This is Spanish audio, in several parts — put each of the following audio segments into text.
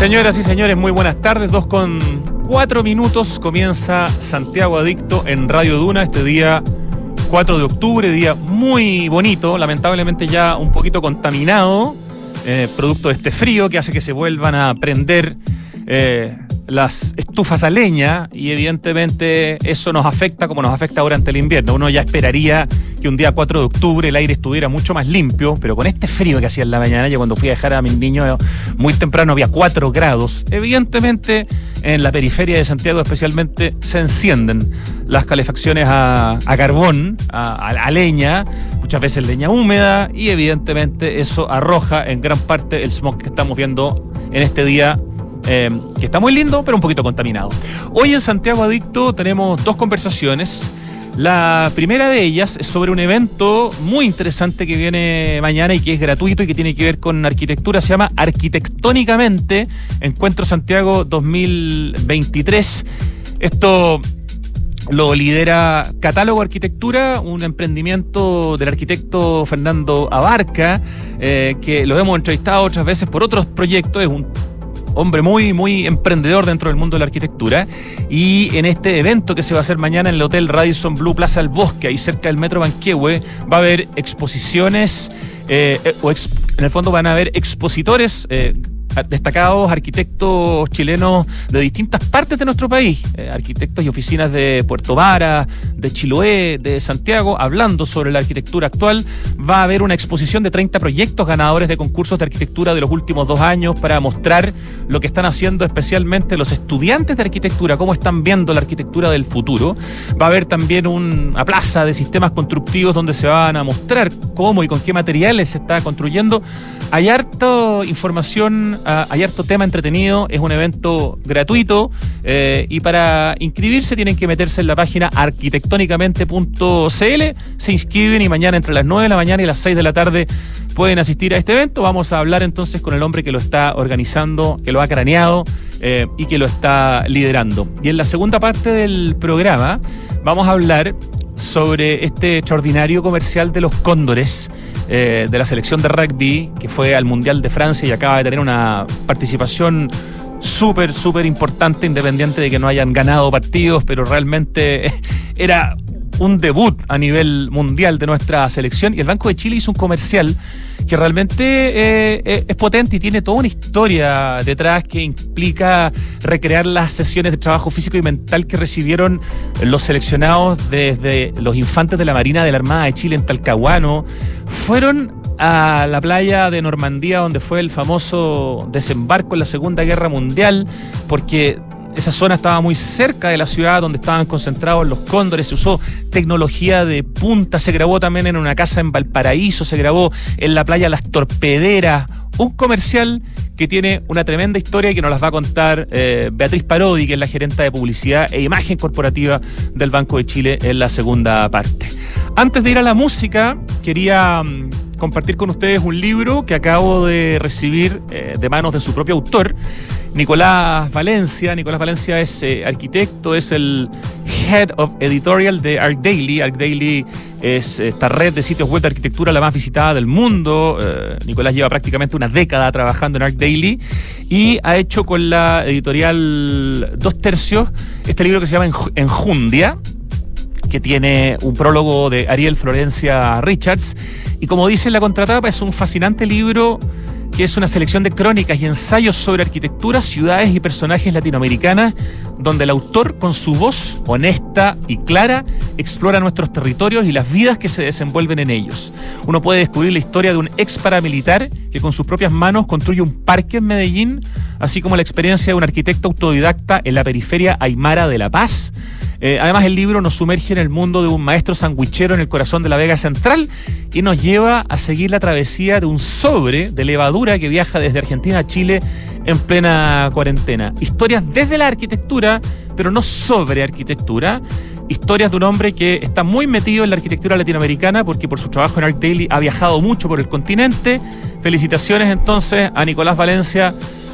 Señoras y señores, muy buenas tardes. Dos con cuatro minutos comienza Santiago Adicto en Radio Duna este día 4 de octubre, día muy bonito, lamentablemente ya un poquito contaminado, eh, producto de este frío que hace que se vuelvan a prender eh, las estufas a leña y evidentemente eso nos afecta como nos afecta ahora ante el invierno. Uno ya esperaría que un día 4 de octubre el aire estuviera mucho más limpio, pero con este frío que hacía en la mañana, yo cuando fui a dejar a mis niños muy temprano había 4 grados, evidentemente en la periferia de Santiago especialmente se encienden las calefacciones a, carbón, a leña, muchas veces leña húmeda y evidentemente eso arroja en gran parte el smog que estamos viendo en este día eh, que está muy lindo, pero un poquito contaminado. Hoy en Santiago Adicto tenemos dos conversaciones. La primera de ellas es sobre un evento muy interesante que viene mañana y que es gratuito y que tiene que ver con arquitectura. Se llama Arquitectónicamente Encuentro Santiago 2023. Esto lo lidera Catálogo Arquitectura, un emprendimiento del arquitecto Fernando Abarca, eh, que lo hemos entrevistado otras veces por otros proyectos. Es un hombre muy, muy emprendedor dentro del mundo de la arquitectura. Y en este evento que se va a hacer mañana en el Hotel Radisson Blue Plaza del Bosque, ahí cerca del Metro Banquehue, va a haber exposiciones, eh, eh, o en el fondo van a haber expositores. Eh, destacados arquitectos chilenos de distintas partes de nuestro país, eh, arquitectos y oficinas de Puerto Vara, de Chiloé, de Santiago, hablando sobre la arquitectura actual. Va a haber una exposición de 30 proyectos ganadores de concursos de arquitectura de los últimos dos años para mostrar lo que están haciendo especialmente los estudiantes de arquitectura, cómo están viendo la arquitectura del futuro. Va a haber también una plaza de sistemas constructivos donde se van a mostrar cómo y con qué materiales se está construyendo. Hay harta información hay harto tema entretenido, es un evento gratuito eh, y para inscribirse tienen que meterse en la página arquitectónicamente.cl, se inscriben y mañana entre las 9 de la mañana y las 6 de la tarde pueden asistir a este evento. Vamos a hablar entonces con el hombre que lo está organizando, que lo ha craneado eh, y que lo está liderando. Y en la segunda parte del programa vamos a hablar sobre este extraordinario comercial de los cóndores eh, de la selección de rugby que fue al Mundial de Francia y acaba de tener una participación súper, súper importante, independiente de que no hayan ganado partidos, pero realmente era un debut a nivel mundial de nuestra selección y el Banco de Chile hizo un comercial que realmente eh, eh, es potente y tiene toda una historia detrás que implica recrear las sesiones de trabajo físico y mental que recibieron los seleccionados desde los infantes de la Marina de la Armada de Chile en Talcahuano. Fueron a la playa de Normandía donde fue el famoso desembarco en la Segunda Guerra Mundial porque esa zona estaba muy cerca de la ciudad donde estaban concentrados los cóndores, se usó tecnología de punta, se grabó también en una casa en Valparaíso, se grabó en la playa Las Torpederas, un comercial que tiene una tremenda historia y que nos las va a contar eh, Beatriz Parodi, que es la gerente de publicidad e imagen corporativa del Banco de Chile en la segunda parte. Antes de ir a la música, quería mm, compartir con ustedes un libro que acabo de recibir eh, de manos de su propio autor Nicolás Valencia. Nicolás Valencia es eh, arquitecto, es el Head of Editorial de Arc Daily. Arc Daily es esta red de sitios web de arquitectura la más visitada del mundo. Eh, Nicolás lleva prácticamente una década trabajando en Arc Daily y ha hecho con la editorial Dos Tercios este libro que se llama Enjundia que tiene un prólogo de Ariel Florencia Richards. Y como dice la contratapa, es un fascinante libro que es una selección de crónicas y ensayos sobre arquitectura, ciudades y personajes latinoamericanas, donde el autor, con su voz honesta y clara, explora nuestros territorios y las vidas que se desenvuelven en ellos. Uno puede descubrir la historia de un ex paramilitar que con sus propias manos construye un parque en Medellín, así como la experiencia de un arquitecto autodidacta en la periferia aymara de La Paz. Eh, además, el libro nos sumerge en el mundo de un maestro sandwichero en el corazón de la Vega Central y nos lleva a seguir la travesía de un sobre de levadura que viaja desde Argentina a Chile en plena cuarentena. Historias desde la arquitectura, pero no sobre arquitectura. Historias de un hombre que está muy metido en la arquitectura latinoamericana porque por su trabajo en Arc Daily ha viajado mucho por el continente. Felicitaciones entonces a Nicolás Valencia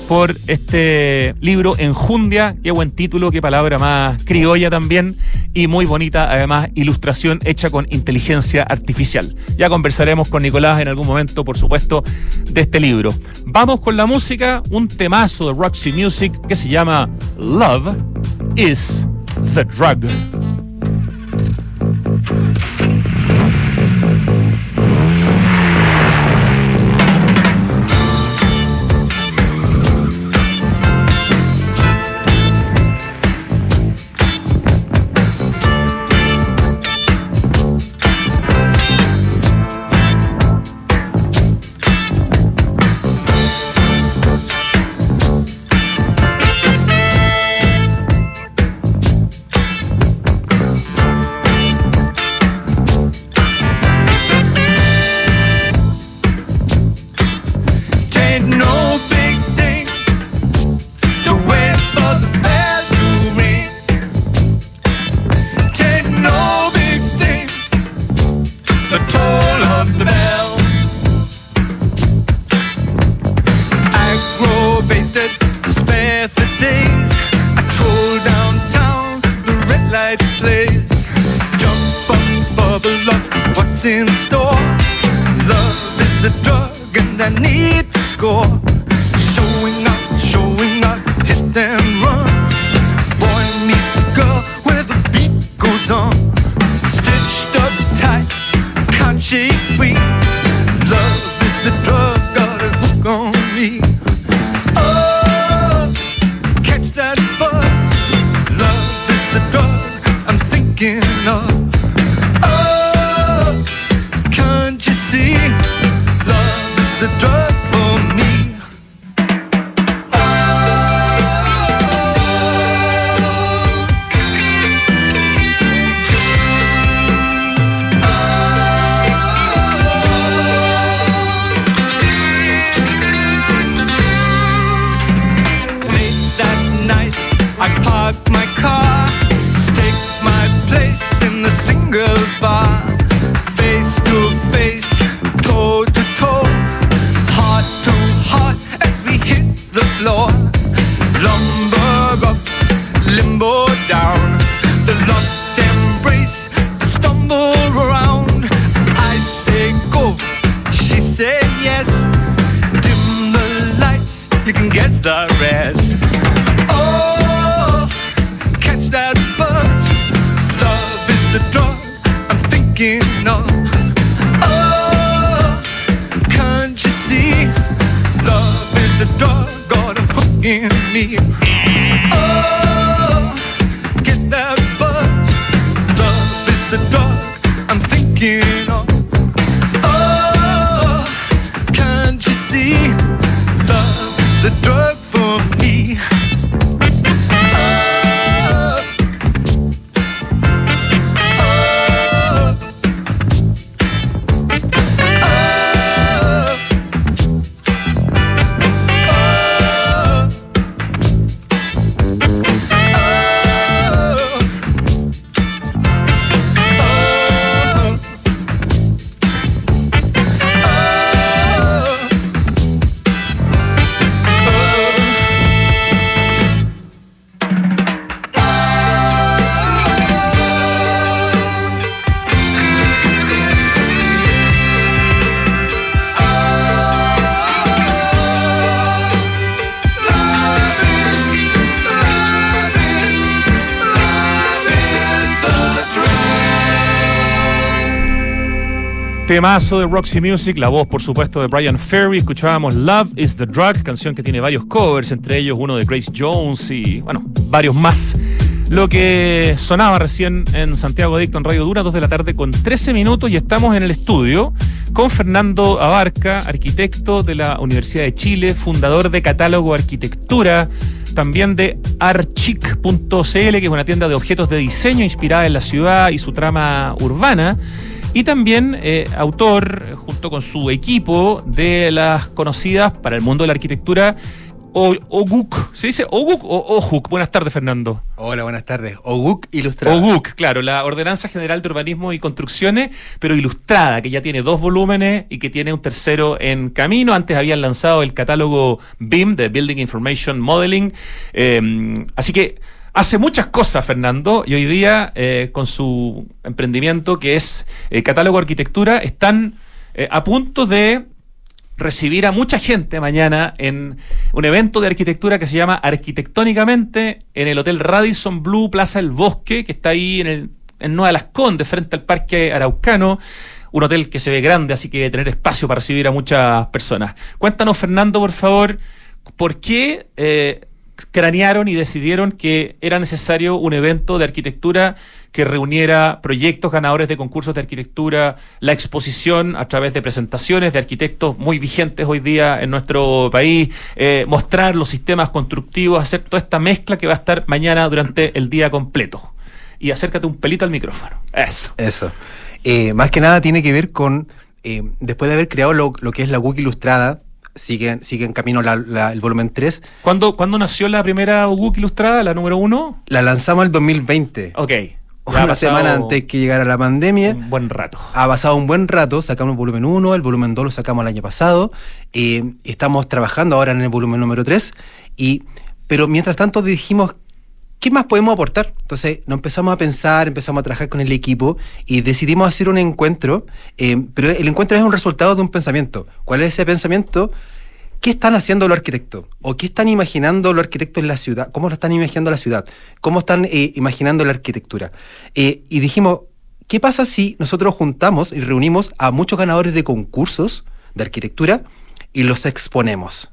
por este libro Enjundia. Qué buen título, qué palabra más criolla también y muy bonita, además, ilustración hecha con inteligencia artificial. Ya conversaremos con Nicolás en algún momento, por supuesto, de este libro. Vamos con la música, un temazo de Roxy Music que se llama Love is the Drug. is the drug I'm thinking of. Oh, can't you see? Love is a drug got a hook in me. Temazo de Roxy Music, la voz por supuesto de Brian Ferry. Escuchábamos Love is the Drug, canción que tiene varios covers, entre ellos uno de Grace Jones y, bueno, varios más. Lo que sonaba recién en Santiago Adicto en Radio Dura, 2 de la tarde con 13 minutos y estamos en el estudio con Fernando Abarca, arquitecto de la Universidad de Chile, fundador de Catálogo Arquitectura, también de archic.cl, que es una tienda de objetos de diseño inspirada en la ciudad y su trama urbana. Y también eh, autor, junto con su equipo, de las conocidas para el mundo de la arquitectura OGUC. ¿Se dice OGUC o OJUC? Buenas tardes, Fernando. Hola, buenas tardes. OGUC ilustrada. OGUC, claro, la Ordenanza General de Urbanismo y Construcciones, pero ilustrada, que ya tiene dos volúmenes y que tiene un tercero en camino. Antes habían lanzado el catálogo BIM, de Building Information Modeling. Eh, así que hace muchas cosas, Fernando, y hoy día, eh, con su emprendimiento que es eh, Catálogo Arquitectura, están a punto de recibir a mucha gente mañana en un evento de arquitectura que se llama Arquitectónicamente en el Hotel Radisson Blue Plaza El Bosque, que está ahí en, el, en Nueva Condes, frente al Parque Araucano. Un hotel que se ve grande, así que tener espacio para recibir a muchas personas. Cuéntanos, Fernando, por favor, ¿por qué eh, cranearon y decidieron que era necesario un evento de arquitectura que reuniera proyectos ganadores de concursos de arquitectura, la exposición a través de presentaciones de arquitectos muy vigentes hoy día en nuestro país, eh, mostrar los sistemas constructivos, hacer toda esta mezcla que va a estar mañana durante el día completo. Y acércate un pelito al micrófono. Eso. Eso. Eh, más que nada tiene que ver con, eh, después de haber creado lo, que es la WUC ilustrada, sigue, sigue en camino el volumen 3. ¿Cuándo, ¿Cuándo nació la primera WUC ilustrada, la número 1? La lanzamos el 2020. Ok una semana antes que llegara la pandemia. Un buen rato. Ha pasado un buen rato, sacamos el volumen 1, el volumen 2 lo sacamos el año pasado, eh, estamos trabajando ahora en el volumen número 3, y, pero mientras tanto dijimos, ¿qué más podemos aportar? Entonces nos empezamos a pensar, empezamos a trabajar con el equipo y decidimos hacer un encuentro, eh, pero el encuentro es un resultado de un pensamiento. ¿Cuál es ese pensamiento? ¿Qué están haciendo los arquitectos? ¿O qué están imaginando los arquitectos en la ciudad? ¿Cómo lo están imaginando la ciudad? ¿Cómo están eh, imaginando la arquitectura? Eh, y dijimos, ¿qué pasa si nosotros juntamos y reunimos a muchos ganadores de concursos de arquitectura y los exponemos?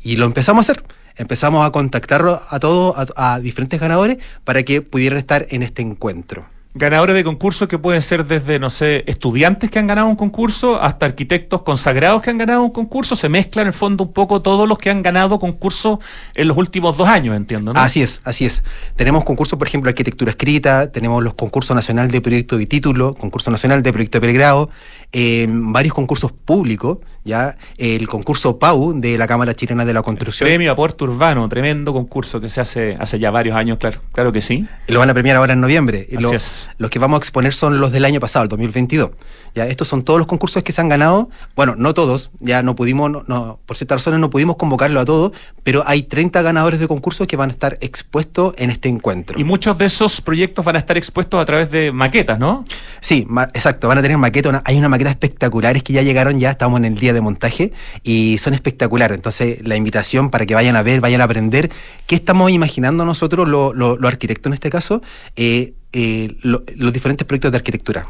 Y lo empezamos a hacer. Empezamos a contactar a todos, a diferentes ganadores, para que pudieran estar en este encuentro ganadores de concursos que pueden ser desde, no sé, estudiantes que han ganado un concurso hasta arquitectos consagrados que han ganado un concurso. Se mezcla en el fondo un poco todos los que han ganado concursos en los últimos dos años, entiendo, ¿no? Así es, así es. Tenemos concursos, por ejemplo, arquitectura escrita, tenemos los concursos nacional de proyecto y título, concurso nacional de proyecto de pregrado, eh, varios concursos públicos, ya el concurso PAU de la Cámara Chilena de la Construcción. El premio Aporte Urbano, tremendo concurso que se hace hace ya varios años, claro, claro que sí. lo van a premiar ahora en noviembre. Así es los que vamos a exponer son los del año pasado, el 2022. Ya, estos son todos los concursos que se han ganado. Bueno, no todos, ya no pudimos, no, por ciertas razones no pudimos convocarlo a todos, pero hay 30 ganadores de concursos que van a estar expuestos en este encuentro. Y muchos de esos proyectos van a estar expuestos a través de maquetas, ¿no? Sí, exacto, van a tener maquetas. hay una maqueta espectaculares que ya llegaron, ya estamos en el día de montaje y son espectaculares. Entonces, la invitación para que vayan a ver, vayan a aprender qué estamos imaginando nosotros, los arquitectos en este caso, eh, eh, los diferentes proyectos de arquitectura.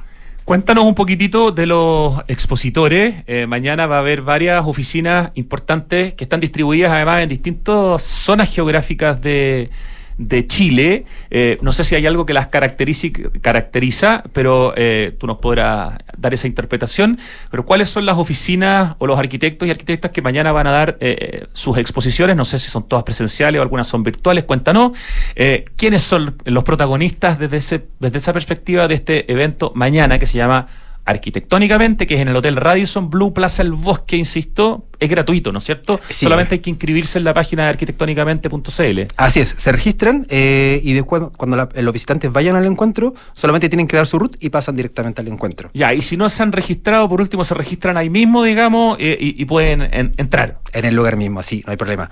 Cuéntanos un poquitito de los expositores. Eh, mañana va a haber varias oficinas importantes que están distribuidas además en distintas zonas geográficas de, de Chile. Eh, no sé si hay algo que las caracteriza, pero eh, tú nos podrás dar esa interpretación. Pero ¿cuáles son las oficinas o los arquitectos y arquitectas que mañana van a dar eh, sus exposiciones? No sé si son todas presenciales o algunas son virtuales. Cuéntanos. ¿Quiénes son los protagonistas desde, ese, desde esa perspectiva de este evento mañana que se llama arquitectónicamente, que es en el Hotel Radisson Blue Plaza El Bosque, insisto, es gratuito, ¿no es cierto? Solamente hay que inscribirse en la página de arquitectónicamente.cl. Así es, se registran eh, y después cuando los visitantes vayan al encuentro, solamente tienen que dar su root y pasan directamente al encuentro. Ya, y si no se han registrado, por último se registran ahí mismo, digamos, eh, y, pueden entrar. En el lugar mismo, sí, no hay problema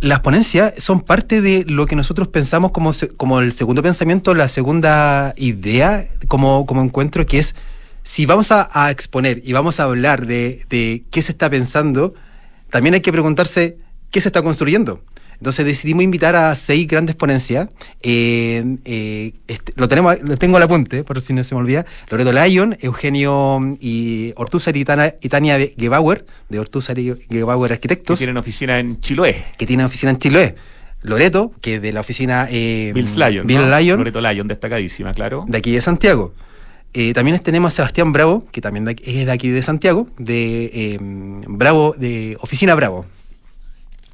las ponencias son parte de lo que nosotros pensamos como, como el segundo pensamiento, la segunda idea como, como encuentro, que es si vamos a, exponer y vamos a hablar de, de, qué se está pensando, también hay que preguntarse qué se está construyendo. Entonces decidimos invitar a seis grandes ponencias. Eh, eh, este, lo tenemos, lo tengo al apunte, por si no se me olvida. Loreto Lyon, Eugenio y Ortúzar y, Tania Gebauer, de Ortúzar y Gebauer Arquitectos. Que tienen oficina en Chiloé. Que tienen oficina en Chiloé. Loreto, que de la oficina eh, Bill Lyon. Bill Lyon. Loreto Lyon, destacadísima, claro. De aquí de Santiago. también tenemos a Sebastián Bravo, que también es de aquí de Santiago, de Bravo, de Oficina Bravo.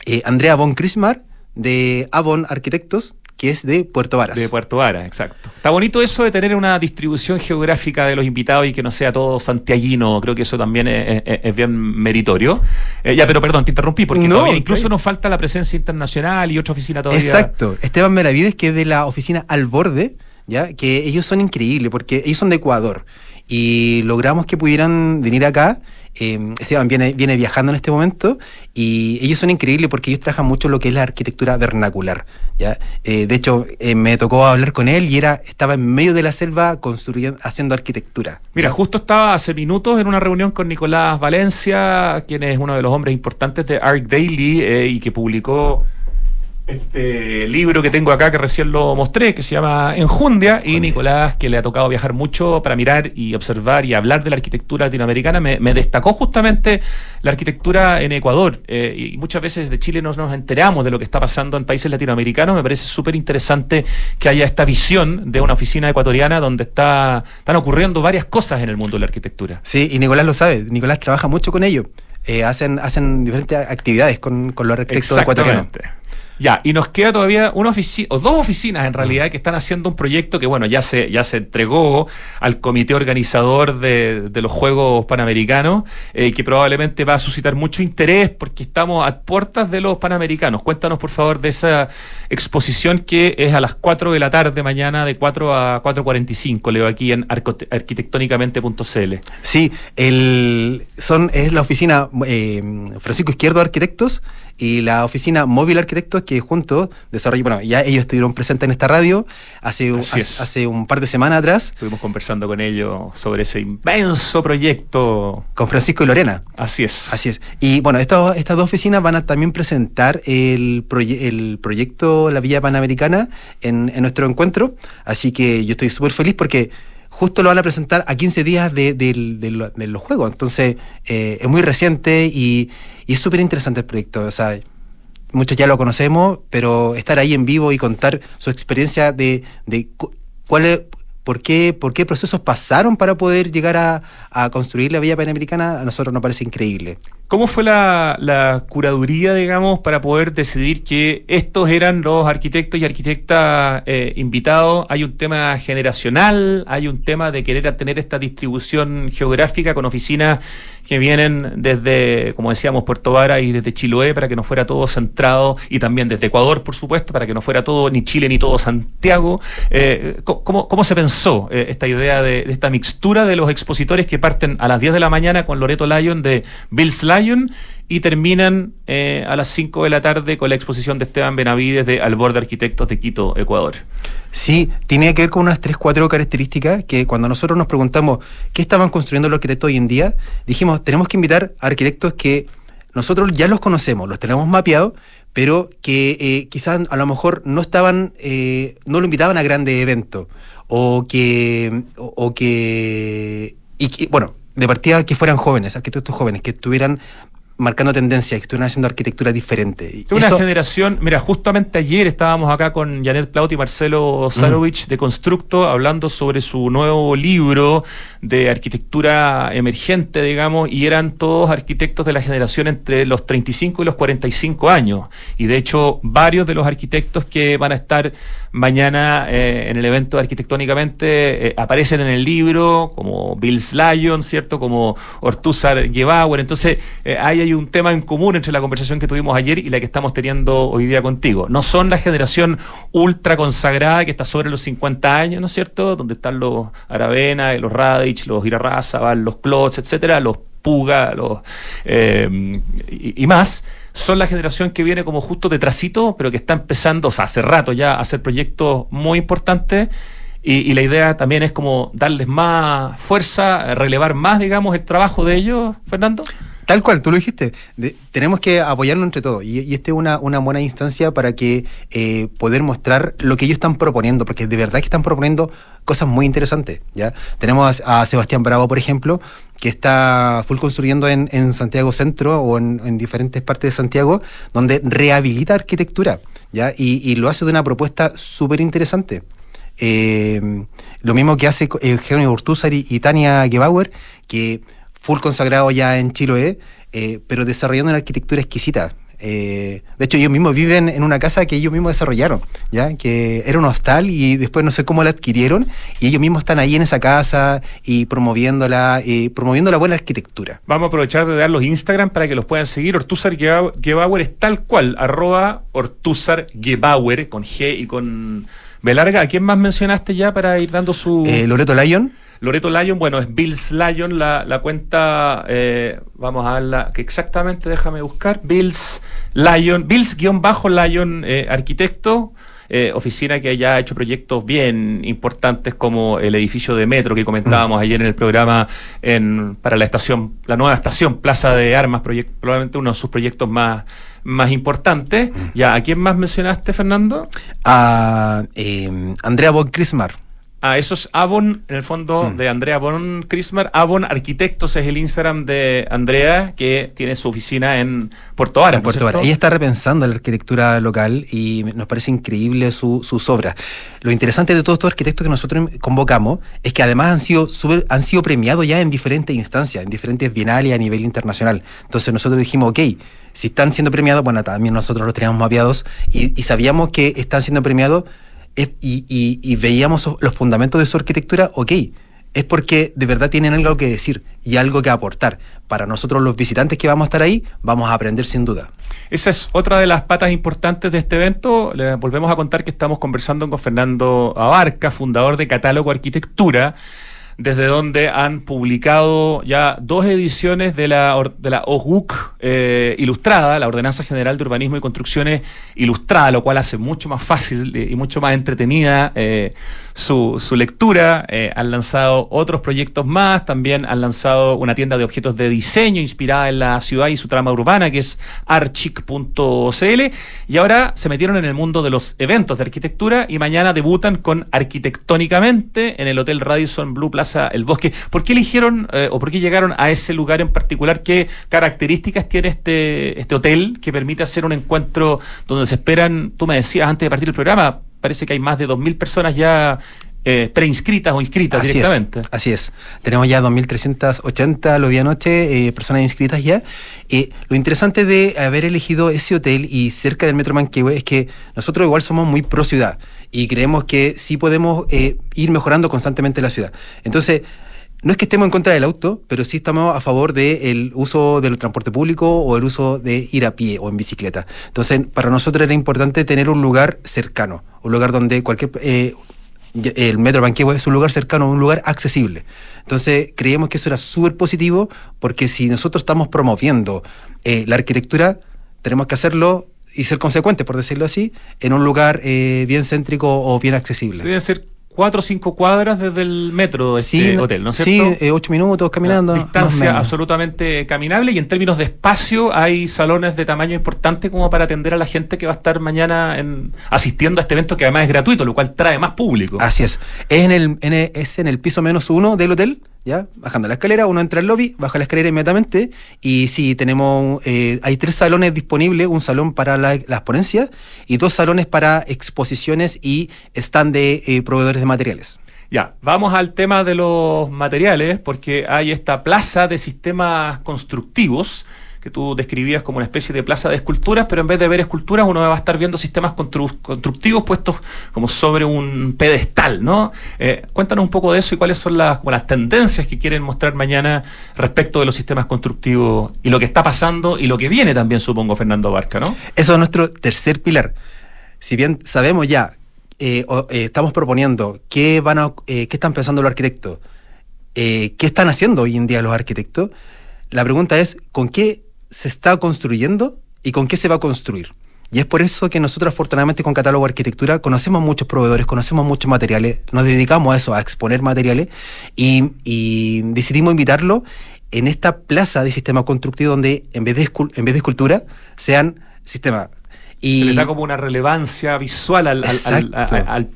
Eh, Andrea von Krismar, de Avon Arquitectos, que es de Puerto Varas. De Puerto Varas, exacto. Está bonito eso de tener una distribución geográfica de los invitados y que no sea todo santiaguino. Creo que eso también es, bien meritorio. Eh, ya, pero perdón, te interrumpí, porque incluso nos falta la presencia internacional y otra oficina todavía. Exacto. Esteban Meravides, que es de la oficina Al Borde, ¿ya? que ellos son increíbles, porque ellos son de Ecuador. Y logramos que pudieran venir acá eh, Esteban viene, viene viajando en este momento y ellos son increíbles porque ellos trabajan mucho lo que es la arquitectura vernacular. ¿ya? Eh, de hecho, eh, me tocó hablar con él y era estaba en medio de la selva construyendo, haciendo arquitectura. Mira, justo estaba hace minutos en una reunión con Nicolás Valencia, quien es uno de los hombres importantes de Arc Daily y que publicó este libro que tengo acá que recién lo mostré, que se llama Enjundia, y Nicolás, que le ha tocado viajar mucho para mirar y observar y hablar de la arquitectura latinoamericana, me, destacó justamente la arquitectura en Ecuador. Eh, y muchas veces de Chile no nos enteramos de lo que está pasando en países latinoamericanos. Me parece súper interesante que haya esta visión de una oficina ecuatoriana donde está, están ocurriendo varias cosas en el mundo de la arquitectura. Sí, y Nicolás lo sabe. Nicolás trabaja mucho con ello. Eh, hacen, hacen diferentes actividades con, con los arquitectos ecuatorianos. Ya, y nos queda todavía una oficina, o dos oficinas en realidad, que están haciendo un proyecto que, bueno, ya se, ya se entregó al comité organizador de, los Juegos Panamericanos, eh, que probablemente va a suscitar mucho interés porque estamos a puertas de los Panamericanos. Cuéntanos, por favor, de esa exposición que es a las 4 de la tarde mañana, de 4 a 4.45, leo aquí en arquitectónicamente.cl. Sí, el, son, es la oficina eh, Francisco Izquierdo Arquitectos y la oficina Móvil Arquitectos que juntos desarrollan, bueno, ya ellos estuvieron presentes en esta radio hace, hace, un par de semanas atrás. Estuvimos conversando con ellos sobre ese inmenso proyecto. Con Francisco y Lorena. Así es. Así es. Y bueno, estas dos oficinas van a también presentar el, el proyecto La Villa Panamericana en, en nuestro encuentro, así que yo estoy súper feliz porque justo lo van a presentar a 15 días de, los juegos. Entonces, eh, es muy reciente y, es súper interesante el proyecto. O sea, muchos ya lo conocemos, pero estar ahí en vivo y contar su experiencia de, de cuál es, por qué, por qué procesos pasaron para poder llegar a, construir la Villa Panamericana, a nosotros nos parece increíble. ¿Cómo fue la, curaduría, digamos, para poder decidir que estos eran los arquitectos y arquitectas eh, invitados? Hay un tema generacional, hay un tema de querer tener esta distribución geográfica con oficinas que vienen desde, como decíamos, Puerto Vara y desde Chiloé para que no fuera todo centrado y también desde Ecuador, por supuesto, para que no fuera todo ni Chile ni todo Santiago. Eh, ¿cómo, se pensó eh, esta idea de, de, esta mixtura de los expositores que parten a las 10 de la mañana con Loreto Lyon de Bill's Lion y terminan eh, a las 5 de la tarde con la exposición de Esteban Benavides de Albor de Arquitectos de Quito, Ecuador. Sí, tiene que ver con unas 3, 4 características que cuando nosotros nos preguntamos qué estaban construyendo los arquitectos hoy en día, dijimos, tenemos que invitar a arquitectos que nosotros ya los conocemos, los tenemos mapeados, pero que eh, quizás a lo mejor no estaban, eh, no lo invitaban a grandes eventos, o que, o, que, y bueno, de partida que fueran jóvenes, arquitectos jóvenes, que estuvieran marcando tendencias, que estuvieran haciendo arquitectura diferente. Una generación, mira, justamente ayer estábamos acá con Janet Plaut y Marcelo Sarovich de Constructo hablando sobre su nuevo libro de arquitectura emergente, digamos, y eran todos arquitectos de la generación entre los 35 y los 45 años. Y de hecho, varios de los arquitectos que van a estar mañana eh, en el evento arquitectónicamente eh, aparecen en el libro, como Bill Lyon, ¿cierto? Como Ortuzar Gebauer. Entonces, eh, ahí hay un tema en común entre la conversación que tuvimos ayer y la que estamos teniendo hoy día contigo. No son la generación ultra consagrada que está sobre los 50 años, ¿no es cierto? Donde están los Aravena, los Radich, los Irarrázaval, los Klotz, etcétera, los Puga, los y, y más son la generación que viene como justo detrásito, pero que está empezando, o sea, hace rato ya a hacer proyectos muy importantes. Y, la idea también es como darles más fuerza, relevar más, digamos, el trabajo de ellos, Fernando. Tal cual, tú lo dijiste. tenemos que apoyarnos entre todos. Y, y esta es una, una, buena instancia para que eh, poder mostrar lo que ellos están proponiendo, porque de verdad que están proponiendo cosas muy interesantes. ¿ya? Tenemos a, Sebastián Bravo, por ejemplo, que está full construyendo en, en Santiago Centro o en, diferentes partes de Santiago, donde rehabilita arquitectura. ¿ya? Y, lo hace de una propuesta súper interesante. Eh, lo mismo que hace Eugenio Urtúzar y Tania Gebauer, que full consagrado ya en Chiloé, eh, pero desarrollando una arquitectura exquisita. Eh, de hecho, ellos mismos viven en una casa que ellos mismos desarrollaron, ¿ya? Que era un hostal y después no sé cómo la adquirieron y ellos mismos están ahí en esa casa y promoviéndola, y promoviendo la buena arquitectura. Vamos a aprovechar de dar los Instagram para que los puedan seguir. Ortuzar Gebauer es tal cual, arroba Ortuzar Gebauer, con G y con B larga. ¿A quién más mencionaste ya para ir dando su... Eh, Loreto Lyon. Loreto Lyon, bueno, es Bills Lyon, la, cuenta, eh, vamos a darla, que exactamente, déjame buscar, Bills Lyon, Bills-Lyon eh, Arquitecto, eh, oficina que ya ha hecho proyectos bien importantes como el edificio de metro que comentábamos ayer en el programa en, para la estación, la nueva estación Plaza de Armas, probablemente uno de sus proyectos más, más importantes. Ya, ¿a quién más mencionaste, Fernando? A Andrea von Krismar. Ah, eso es Avon, en el fondo, mm. de Andrea Von Christmar. Avon Arquitectos es el Instagram de Andrea, que tiene su oficina en Puerto Varas. Puerto Varas. Ella está repensando la arquitectura local y nos parece increíble su, sus obras. Lo interesante de todos estos arquitectos que nosotros convocamos es que además han sido, han sido premiados ya en diferentes instancias, en diferentes bienales a nivel internacional. Entonces nosotros dijimos, ok, si están siendo premiados, bueno, también nosotros los teníamos mapeados y, y sabíamos que están siendo premiados y, veíamos los fundamentos de su arquitectura, ok, es porque de verdad tienen algo que decir y algo que aportar. Para nosotros los visitantes que vamos a estar ahí, vamos a aprender sin duda. Esa es otra de las patas importantes de este evento. Les volvemos a contar que estamos conversando con Fernando Abarca, fundador de Catálogo Arquitectura desde donde han publicado ya dos ediciones de la, de la eh, ilustrada, la Ordenanza General de Urbanismo y Construcciones ilustrada, lo cual hace mucho más fácil y mucho más entretenida eh, su, su, lectura. Eh, han lanzado otros proyectos más, también han lanzado una tienda de objetos de diseño inspirada en la ciudad y su trama urbana, que es archic.cl, y ahora se metieron en el mundo de los eventos de arquitectura y mañana debutan con Arquitectónicamente en el Hotel Radisson Blue Plaza el Bosque. ¿Por qué eligieron eh, o por qué llegaron a ese lugar en particular? ¿Qué características tiene este, este hotel que permite hacer un encuentro donde se esperan, tú me decías antes de partir el programa, parece que hay más de 2.000 personas ya eh, preinscritas o inscritas directamente. así es. Tenemos ya 2.380, lo vi anoche, eh, personas inscritas ya. Eh, lo interesante de haber elegido ese hotel y cerca del Metro Manquehue es que nosotros igual somos muy pro ciudad y creemos que sí podemos eh, ir mejorando constantemente la ciudad. Entonces, no es que estemos en contra del auto, pero sí estamos a favor del uso del transporte público o el uso de ir a pie o en bicicleta. Entonces, para nosotros era importante tener un lugar cercano, un lugar donde cualquier el Metro Banquehue es un lugar cercano, un lugar accesible. Entonces creíamos que eso era súper positivo porque si nosotros estamos promoviendo eh, la arquitectura, tenemos que hacerlo y ser consecuentes, por decirlo así, en un lugar eh, bien céntrico o bien accesible. Cuatro o cinco cuadras desde el metro de este hotel, ¿no es cierto? Sí, eh, ocho minutos caminando. distancia absolutamente caminable y en términos de espacio hay salones de tamaño importante como para atender a la gente que va a estar mañana en, asistiendo a este evento que además es gratuito, lo cual trae más público. Así es. Es en el, es en el piso menos uno del hotel. ¿ya? Bajando la escalera, uno entra al lobby, baja la escalera inmediatamente y sí, tenemos, eh, hay tres salones disponibles, un salón para la, las ponencias y dos salones para exposiciones y stand de eh, proveedores de materiales. Ya, vamos al tema de los materiales, porque hay esta plaza de sistemas constructivos que tú describías como una especie de plaza de esculturas, pero en vez de ver esculturas uno va a estar viendo sistemas constructivos puestos como sobre un pedestal, ¿no? Eh, cuéntanos un poco de eso y cuáles son las, las tendencias que quieren mostrar mañana respecto de los sistemas constructivos y lo que está pasando y lo que viene también, supongo, Fernando Barca, ¿no? Eso es nuestro tercer pilar. Si bien sabemos ya, eh, eh, estamos proponiendo qué, van a, qué están pensando los arquitectos, qué están haciendo hoy en día los arquitectos, la pregunta es, ¿con qué se está construyendo y con qué se va a construir. Y es por eso que nosotros afortunadamente con Catálogo Arquitectura conocemos muchos proveedores, conocemos muchos materiales, nos dedicamos a eso, a exponer materiales y, decidimos invitarlo en esta plaza de sistema constructivo donde en vez de, en vez de escultura sean sistemas. Y se le da como una relevancia visual al, al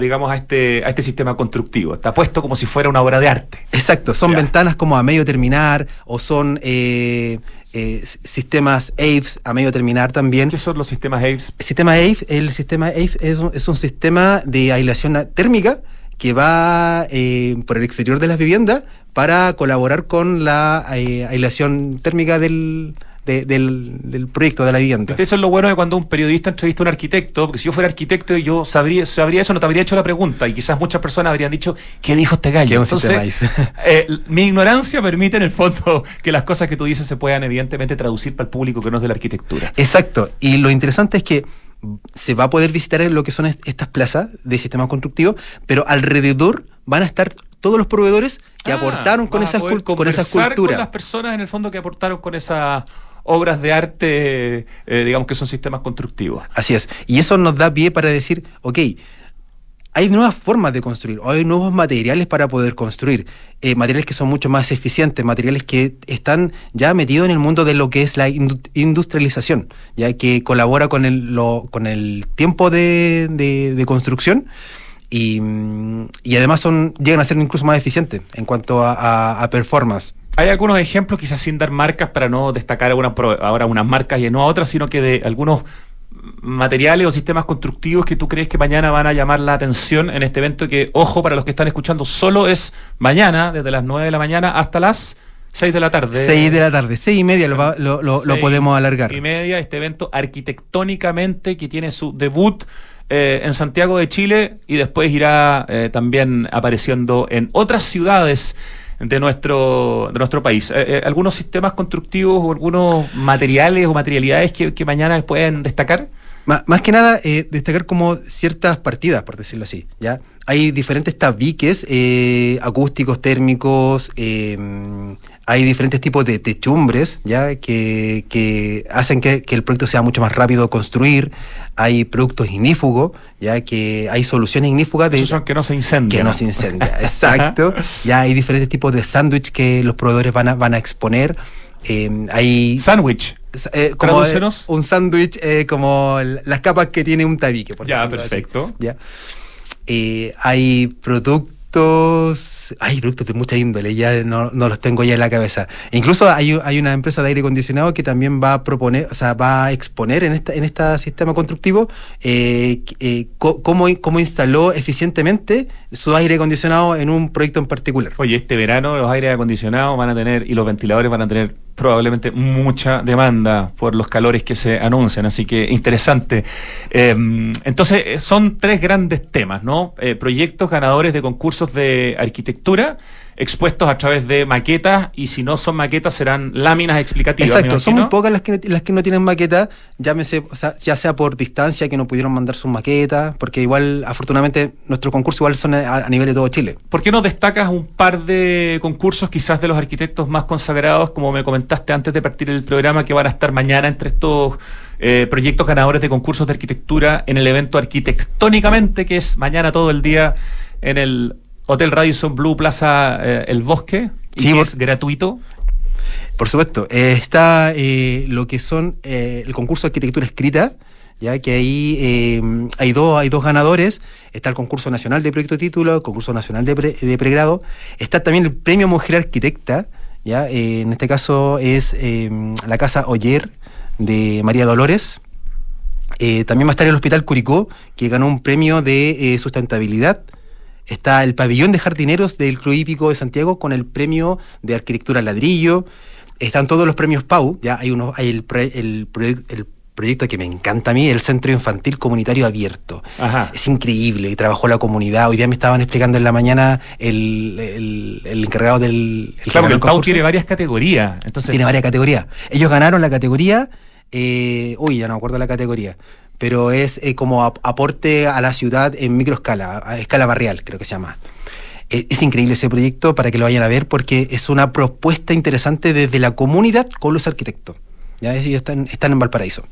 digamos, a este, a este sistema constructivo. Está puesto como si fuera una obra de arte. Exacto, son ventanas como a medio terminar o son eh, eh, sistemas AVES a medio terminar también. ¿Qué son los sistemas AVES? El sistema AVE, el sistema AVE es un, es un sistema de aislación térmica que va eh, por el exterior de las viviendas para colaborar con la aislación térmica del, del, proyecto de la vivienda. Eso es lo bueno de cuando un periodista entrevista a un arquitecto, porque si yo fuera arquitecto y yo sabría, sabría eso, no te habría hecho la pregunta y quizás muchas personas habrían dicho, ¿qué dijo este gallo? Entonces, eh, mi ignorancia permite en el fondo que las cosas que tú dices se puedan evidentemente traducir para el público que no es de la arquitectura. Exacto, y lo interesante es que se va a poder visitar lo que son estas plazas de sistemas constructivos, pero alrededor van a estar todos los proveedores que ah, aportaron con esas, con esas culturas. con las personas en el fondo que aportaron con esas obras de arte, eh, digamos que son sistemas constructivos. Así es. Y eso nos da pie para decir, ok, hay nuevas formas de construir, hay nuevos materiales para poder construir, eh, materiales que son mucho más eficientes, materiales que están ya metidos en el mundo de lo que es la industrialización, ya que colabora con el, con el tiempo de, construcción y, además son, llegan a ser incluso más eficientes en cuanto a, performance. Hay algunos ejemplos, quizás sin dar marcas, para no destacar ahora unas marcas y no a otras, sino que de algunos materiales o sistemas constructivos que tú crees que mañana van a llamar la atención en este evento que, ojo, para los que están escuchando, solo es mañana, desde las 9 de la mañana hasta las 6 de la tarde. 6 de la tarde, 6 y media lo, lo, podemos alargar. y media, este evento arquitectónicamente que tiene su debut eh, en Santiago de Chile y después irá eh, también apareciendo en otras ciudades de nuestro, de nuestro país. Eh, eh, ¿Algunos sistemas constructivos o algunos materiales o materialidades que, mañana pueden destacar? Más, que nada, eh, destacar como ciertas partidas, por decirlo así. ¿ya? Hay diferentes tabiques acústicos, térmicos, hay diferentes tipos de techumbres ya que, hacen que, el proyecto sea mucho más rápido construir. Hay productos ignífugos, ya que hay soluciones ignífugas de son que no se incendian. Que no se incendia, exacto. ya hay diferentes tipos de sándwich que los proveedores van a, van a exponer. Eh, hay sándwich. Eh, como un sándwich eh, como las capas que tiene un tabique. Por ya, perfecto. Ya. hay productos hay productos de mucha índole, ya no, los tengo ya en la cabeza. incluso hay, una empresa de aire acondicionado que también va a proponer, o sea, va a exponer en esta, en este sistema constructivo eh, eh, cómo, cómo instaló eficientemente su aire acondicionado en un proyecto en particular. Oye, este verano los aires acondicionados van a tener, y los ventiladores van a tener probablemente mucha demanda por los calores que se anuncian, así que interesante. Em, entonces, eh, son tres grandes temas, ¿no? Eh, proyectos ganadores de concursos de arquitectura expuestos a través de maquetas y si no son maquetas serán láminas explicativas. Exacto, son muy pocas las que, las que no tienen maqueta, llámese, o sea, ya sea por distancia que no pudieron mandar sus maquetas, porque igual, afortunadamente, nuestros concursos igual son a, nivel de todo Chile. ¿Por qué no destacas un par de concursos quizás de los arquitectos más consagrados, como me comentaste antes de partir el programa, que van a estar mañana entre estos eh, proyectos ganadores de concursos de arquitectura en el evento arquitectónicamente, que es mañana todo el día en el Hotel Radisson Blue Plaza eh, El Bosque, y es gratuito. Por supuesto. Eh, está eh, lo que son el concurso de arquitectura escrita, ya que ahí hay, dos, hay dos ganadores. Está el concurso nacional de proyecto título, el concurso nacional de, pregrado. Está también el premio Mujer Arquitecta, ya en este caso es la Casa Oyer de María Dolores. también va a estar el Hospital Curicó, que ganó un premio de sustentabilidad Está el pabellón de jardineros del Club Hípico de Santiago con el premio de arquitectura ladrillo. Están todos los premios PAU. Ya hay uno, hay el, el, proyecto que me encanta a mí, el Centro Infantil Comunitario Abierto. Es increíble, y trabajó la comunidad. Hoy día me estaban explicando en la mañana el, encargado del... El claro, el PAU tiene varias categorías. Entonces... Tiene varias categorías. Ellos ganaron la categoría... Eh, uy, ya no me acuerdo la categoría pero es eh, como aporte a la ciudad en microescala, a escala barrial, creo que se llama. E, es increíble ese proyecto para que lo vayan a ver porque es una propuesta interesante desde la comunidad con los arquitectos. Ya ellos están, están en Valparaíso.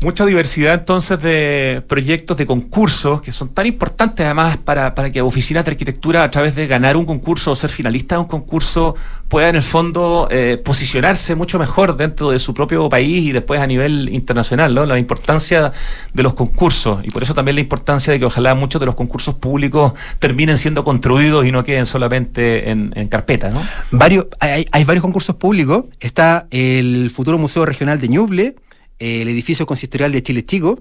Mucha diversidad entonces de proyectos, de concursos, que son tan importantes además para, que oficinas de arquitectura a través de ganar un concurso o ser finalista de un concurso pueda en el fondo eh, posicionarse mucho mejor dentro de su propio país y después a nivel internacional, ¿no? La importancia de los concursos y por eso también la importancia de que ojalá muchos de los concursos públicos terminen siendo construidos y no queden solamente en, carpeta, ¿no? Varios, hay, hay varios concursos públicos. Está el futuro Museo Regional de Ñuble, el edificio consistorial de Chile Chico.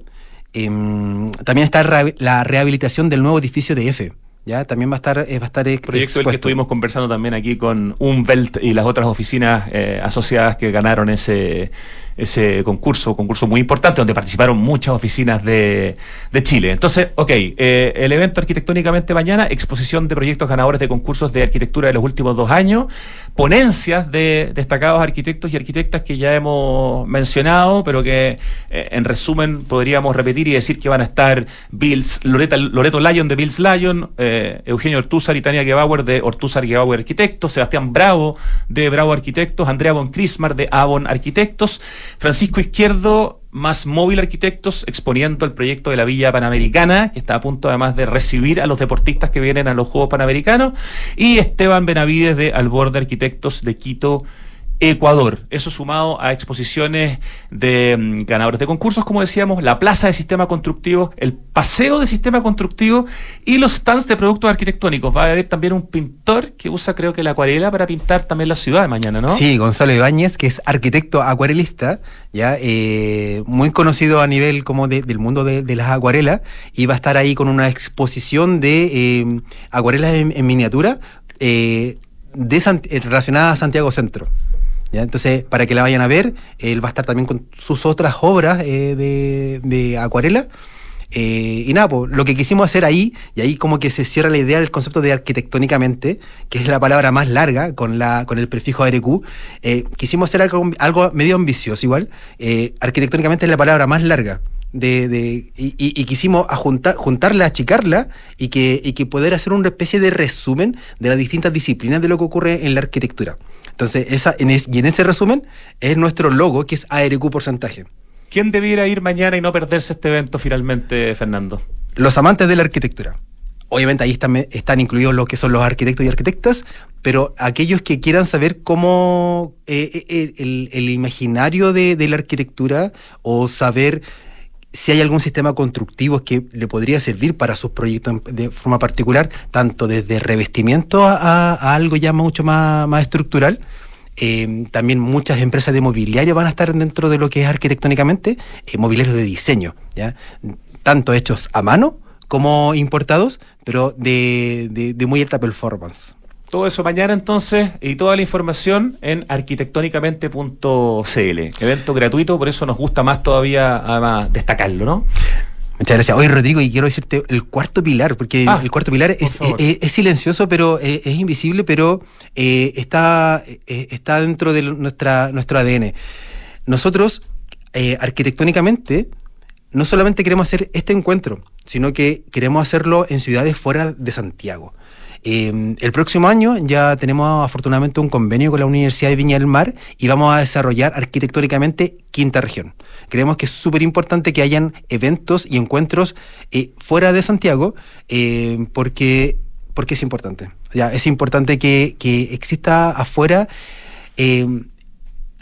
Em, también está la rehabilitación del nuevo edificio de EFE, ya también va a estar, eh, va a estar Proyecto del que estuvimos conversando también aquí con Umwelt y las otras oficinas eh, asociadas que ganaron ese ese concurso, concurso muy importante, donde participaron muchas oficinas de, de Chile. Entonces, ok, eh, el evento arquitectónicamente mañana, exposición de proyectos ganadores de concursos de arquitectura de los últimos dos años, ponencias de destacados arquitectos y arquitectas que ya hemos mencionado, pero que eh, en resumen podríamos repetir y decir que van a estar Bills, Loreto Lyon de Bills Lyon, eh, Eugenio Ortúzar y Tania Gebauer de Ortúzar Gebauer Arquitectos, Sebastián Bravo de Bravo Arquitectos, Andrea Von Crismar de Avon Arquitectos, Francisco Izquierdo, más móvil arquitectos, exponiendo el proyecto de la Villa Panamericana, que está a punto además de recibir a los deportistas que vienen a los Juegos Panamericanos, y Esteban Benavides de Alborde Arquitectos de Quito, Ecuador. Eso sumado a exposiciones de mm, ganadores de concursos, como decíamos, la plaza de sistema constructivo, el paseo de sistema constructivo y los stands de productos arquitectónicos. Va a haber también un pintor que usa, creo que la acuarela para pintar también la ciudad de mañana, ¿no? Sí, Gonzalo Ibáñez, que es arquitecto acuarelista, ya eh, muy conocido a nivel como del mundo de, las acuarelas, y va a estar ahí con una exposición de eh, acuarelas en, miniatura. Eh, de relacionada a Santiago Centro. Entonces, para que la vayan a ver, él va a estar también con sus otras obras eh, de, acuarela. Eh, y nada, pues, lo que quisimos hacer ahí, y ahí como que se cierra la idea del concepto de arquitectónicamente, que es la palabra más larga con, la, con el prefijo ARQ, eh, quisimos hacer algo, medio ambicioso igual. arquitectónicamente es la palabra más larga. Y, quisimos juntar, juntarla, achicarla y que, y que poder hacer una especie de resumen de las distintas disciplinas de lo que ocurre en la arquitectura. Entonces, esa, en y en ese resumen es nuestro logo, que es ARQ porcentaje. ¿Quién debiera ir mañana y no perderse este evento finalmente, Fernando? Los amantes de la arquitectura. Obviamente ahí están, están incluidos los que son los arquitectos y arquitectas, pero aquellos que quieran saber cómo eh, eh, el, imaginario de, la arquitectura o saber si hay algún sistema constructivo que le podría servir para sus proyectos de forma particular, tanto desde revestimiento a, algo ya mucho más, estructural. Eh, también muchas empresas de mobiliario van a estar dentro de lo que es arquitectónicamente, eh, mobiliarios de diseño, ¿ya? tanto hechos a mano como importados, pero de muy alta performance. Todo eso mañana entonces y toda la información en arquitectónicamente.cl. Evento gratuito, por eso nos gusta más todavía además destacarlo, ¿no? Muchas gracias. Oye, Rodrigo, y quiero decirte el cuarto pilar, porque ah, el cuarto pilar es, silencioso, pero eh, es, invisible, pero eh, está, eh, está dentro de nuestra, nuestro ADN. Nosotros, arquitectónicamente, no solamente queremos hacer este encuentro, sino que queremos hacerlo en ciudades fuera de Santiago. Em, el próximo año ya tenemos afortunadamente un convenio con la Universidad de Viña del Mar y vamos a desarrollar arquitectónicamente quinta región. Creemos que es súper importante que hayan eventos y encuentros eh, fuera de Santiago eh, porque, porque es importante. Ya, es importante que, que exista afuera em,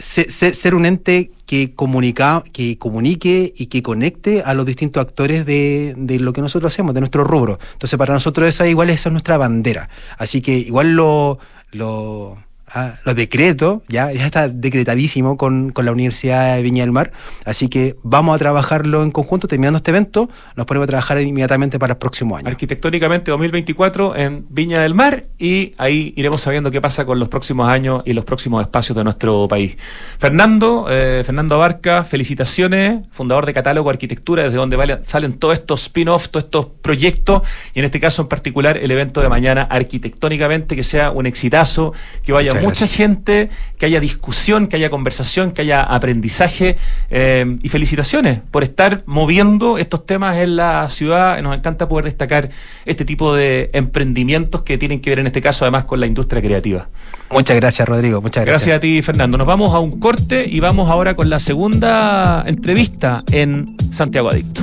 ser un ente que, comunica, que comunique y que conecte a los distintos actores de, de, lo que nosotros hacemos, de nuestro rubro. Entonces, para nosotros esa igual esa es nuestra bandera. Así que igual lo, lo Ah, los decretos, ya, ya está decretadísimo con, la Universidad de Viña del Mar, así que vamos a trabajarlo en conjunto, terminando este evento, nos ponemos a trabajar inmediatamente para el próximo año. Arquitectónicamente 2024 en Viña del Mar y ahí iremos sabiendo qué pasa con los próximos años y los próximos espacios de nuestro país. Fernando, eh, Fernando Abarca, felicitaciones, fundador de Catálogo Arquitectura, desde donde salen todos estos spin-offs, todos estos proyectos y en este caso en particular el evento de mañana arquitectónicamente, que sea un exitazo, que vaya mucha gente, que haya discusión, que haya conversación, que haya aprendizaje eh, y felicitaciones por estar moviendo estos temas en la ciudad. Nos encanta poder destacar este tipo de emprendimientos que tienen que ver en este caso además con la industria creativa. Muchas gracias Rodrigo, muchas gracias. Gracias a ti Fernando. Nos vamos a un corte y vamos ahora con la segunda entrevista en Santiago Adicto.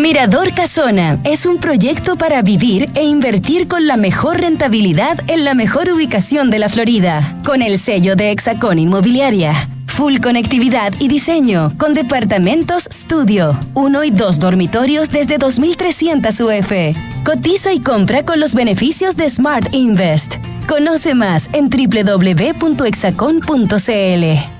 Mirador Casona es un proyecto para vivir e invertir con la mejor rentabilidad en la mejor ubicación de la Florida, con el sello de Hexacón Inmobiliaria. Full conectividad y diseño, con departamentos estudio, uno y dos dormitorios desde 2.300 UF. Cotiza y compra con los beneficios de Smart Invest. Conoce más en www.exacon.cl.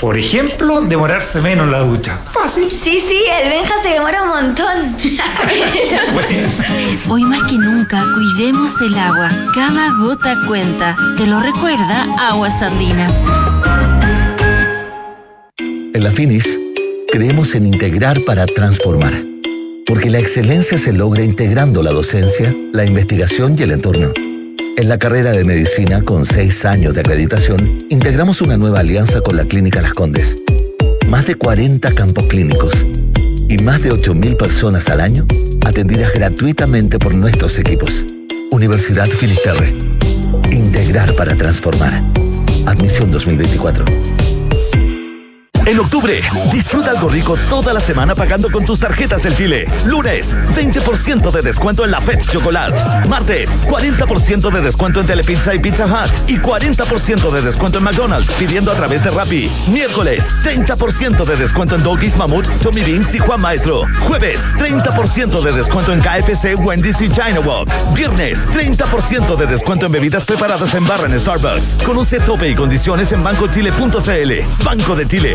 Por ejemplo, demorarse menos en la ducha. Fácil. Sí, sí, el Benja se demora un montón. Hoy más que nunca, cuidemos el agua. Cada gota cuenta. Te lo recuerda Aguas Andinas. En la Finis, creemos en integrar para transformar. Porque la excelencia se logra integrando la docencia, la investigación y el entorno. En la carrera de medicina, con seis años de acreditación, integramos una nueva alianza con la Clínica Las Condes. Más de 40 campos clínicos y más de 8.000 personas al año atendidas gratuitamente por nuestros equipos. Universidad Finisterre. Integrar para transformar. Admisión 2024. En octubre, disfruta algo rico toda la semana pagando con tus tarjetas del Chile. Lunes, 20% de descuento en la Pets Chocolate. Martes, 40% de descuento en Telepizza y Pizza Hut. Y 40% de descuento en McDonald's pidiendo a través de Rappi. Miércoles, 30% de descuento en Doggies, Mamut, Tommy Beans y Juan Maestro. Jueves, 30% de descuento en KFC, Wendy's y China Walk. Viernes, 30% de descuento en bebidas preparadas en barra en Starbucks. Conoce tope y condiciones en bancochile.cl. Banco de Chile.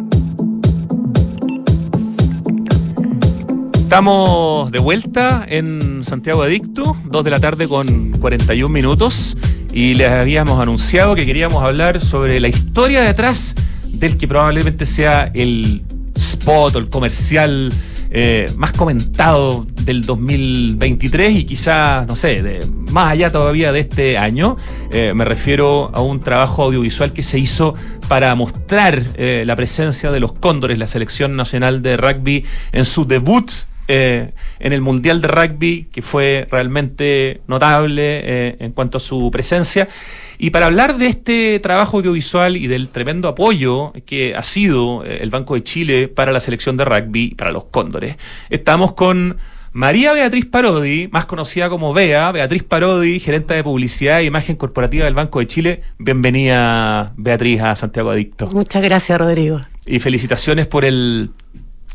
Estamos de vuelta en Santiago Adicto, 2 de la tarde con 41 minutos, y les habíamos anunciado que queríamos hablar sobre la historia detrás del que probablemente sea el spot o el comercial eh, más comentado del 2023 y quizás, no sé, más allá todavía de este año. Eh, me refiero a un trabajo audiovisual que se hizo para mostrar eh, la presencia de los Cóndores, la selección nacional de rugby, en su debut eh, en el Mundial de Rugby, que fue realmente notable eh, en cuanto a su presencia. Y para hablar de este trabajo audiovisual y del tremendo apoyo que ha sido eh, el Banco de Chile para la selección de rugby, para los Cóndores, estamos con María Beatriz Parodi, más conocida como Bea, Beatriz Parodi, gerente de publicidad e imagen corporativa del Banco de Chile. Bienvenida, Beatriz, a Santiago Adicto. Muchas gracias, Rodrigo. Y felicitaciones por el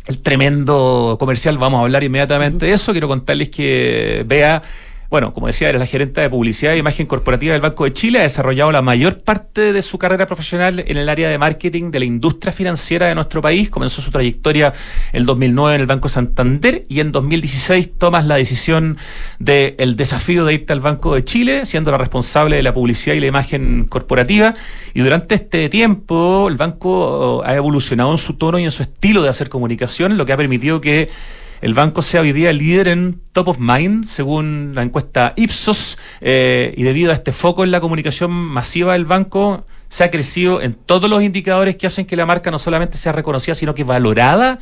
el tremendo comercial, vamos a hablar inmediatamente de eso. Quiero contarles que Bea bueno, como decía, era la gerente de publicidad e imagen corporativa del Banco de Chile, ha desarrollado la mayor parte de su carrera profesional en el área de marketing de la industria financiera de nuestro país. Comenzó su trayectoria en el 2009 en el Banco Santander y en 2016 tomas la decisión del desafío de irte al Banco de Chile, siendo la responsable de la publicidad y la imagen corporativa. Y durante este tiempo el banco ha evolucionado en su tono y en su estilo de hacer comunicación, lo que ha permitido que el banco sea hoy día líder en top of mind, según la encuesta Ipsos, eh, y debido a este foco en la comunicación masiva del banco, se ha crecido en todos los indicadores que hacen que la marca no solamente sea reconocida, sino que valorada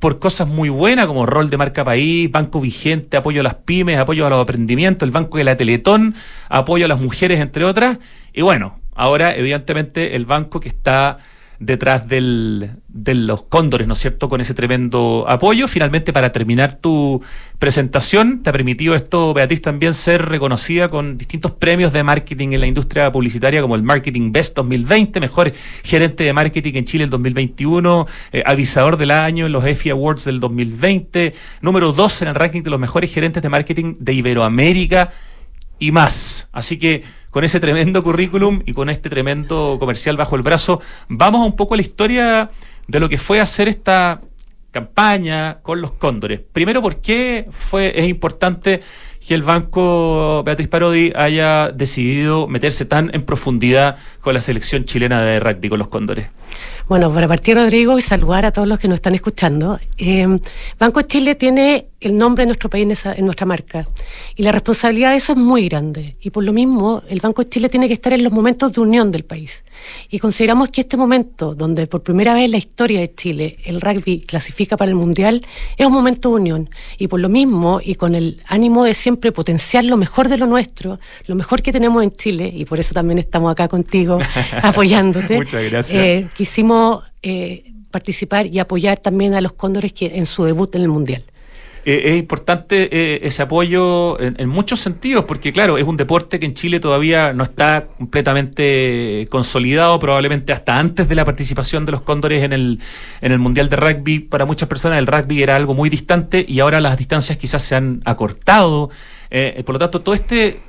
por cosas muy buenas como rol de marca país, banco vigente, apoyo a las pymes, apoyo a los emprendimientos, el banco de la Teletón, apoyo a las mujeres, entre otras. Y bueno, ahora evidentemente el banco que está detrás del, de los cóndores, ¿no es cierto?, con ese tremendo apoyo. Finalmente, para terminar tu presentación, te ha permitido esto, Beatriz, también ser reconocida con distintos premios de marketing en la industria publicitaria, como el Marketing Best 2020, mejor gerente de marketing en Chile el 2021, eh, avisador del año en los EFI Awards del 2020, número 2 en el ranking de los mejores gerentes de marketing de Iberoamérica y más. Así que con ese tremendo currículum y con este tremendo comercial bajo el brazo, vamos un poco a la historia de lo que fue hacer esta campaña con los cóndores. Primero, ¿por qué fue, es importante que el banco Beatriz Parodi haya decidido meterse tan en profundidad con la selección chilena de rugby, con los cóndores? Bueno, para partir, Rodrigo, y saludar a todos los que nos están escuchando. Eh, Banco Chile tiene el nombre de nuestro país en, esa, en, nuestra marca. Y la responsabilidad de eso es muy grande. Y por lo mismo, el Banco de Chile tiene que estar en los momentos de unión del país. Y consideramos que este momento, donde por primera vez en la historia de Chile el rugby clasifica para el Mundial, es un momento de unión. Y por lo mismo, y con el ánimo de siempre potenciar lo mejor de lo nuestro, lo mejor que tenemos en Chile, y por eso también estamos acá contigo apoyándote. Muchas gracias. Eh, quisimos eh, participar y apoyar también a los cóndores que en su debut en el Mundial. Eh, es importante eh, ese apoyo en, muchos sentidos, porque claro, es un deporte que en Chile todavía no está completamente consolidado, probablemente hasta antes de la participación de los cóndores en el, en el Mundial de Rugby. Para muchas personas el rugby era algo muy distante y ahora las distancias quizás se han acortado. Por lo tanto, todo este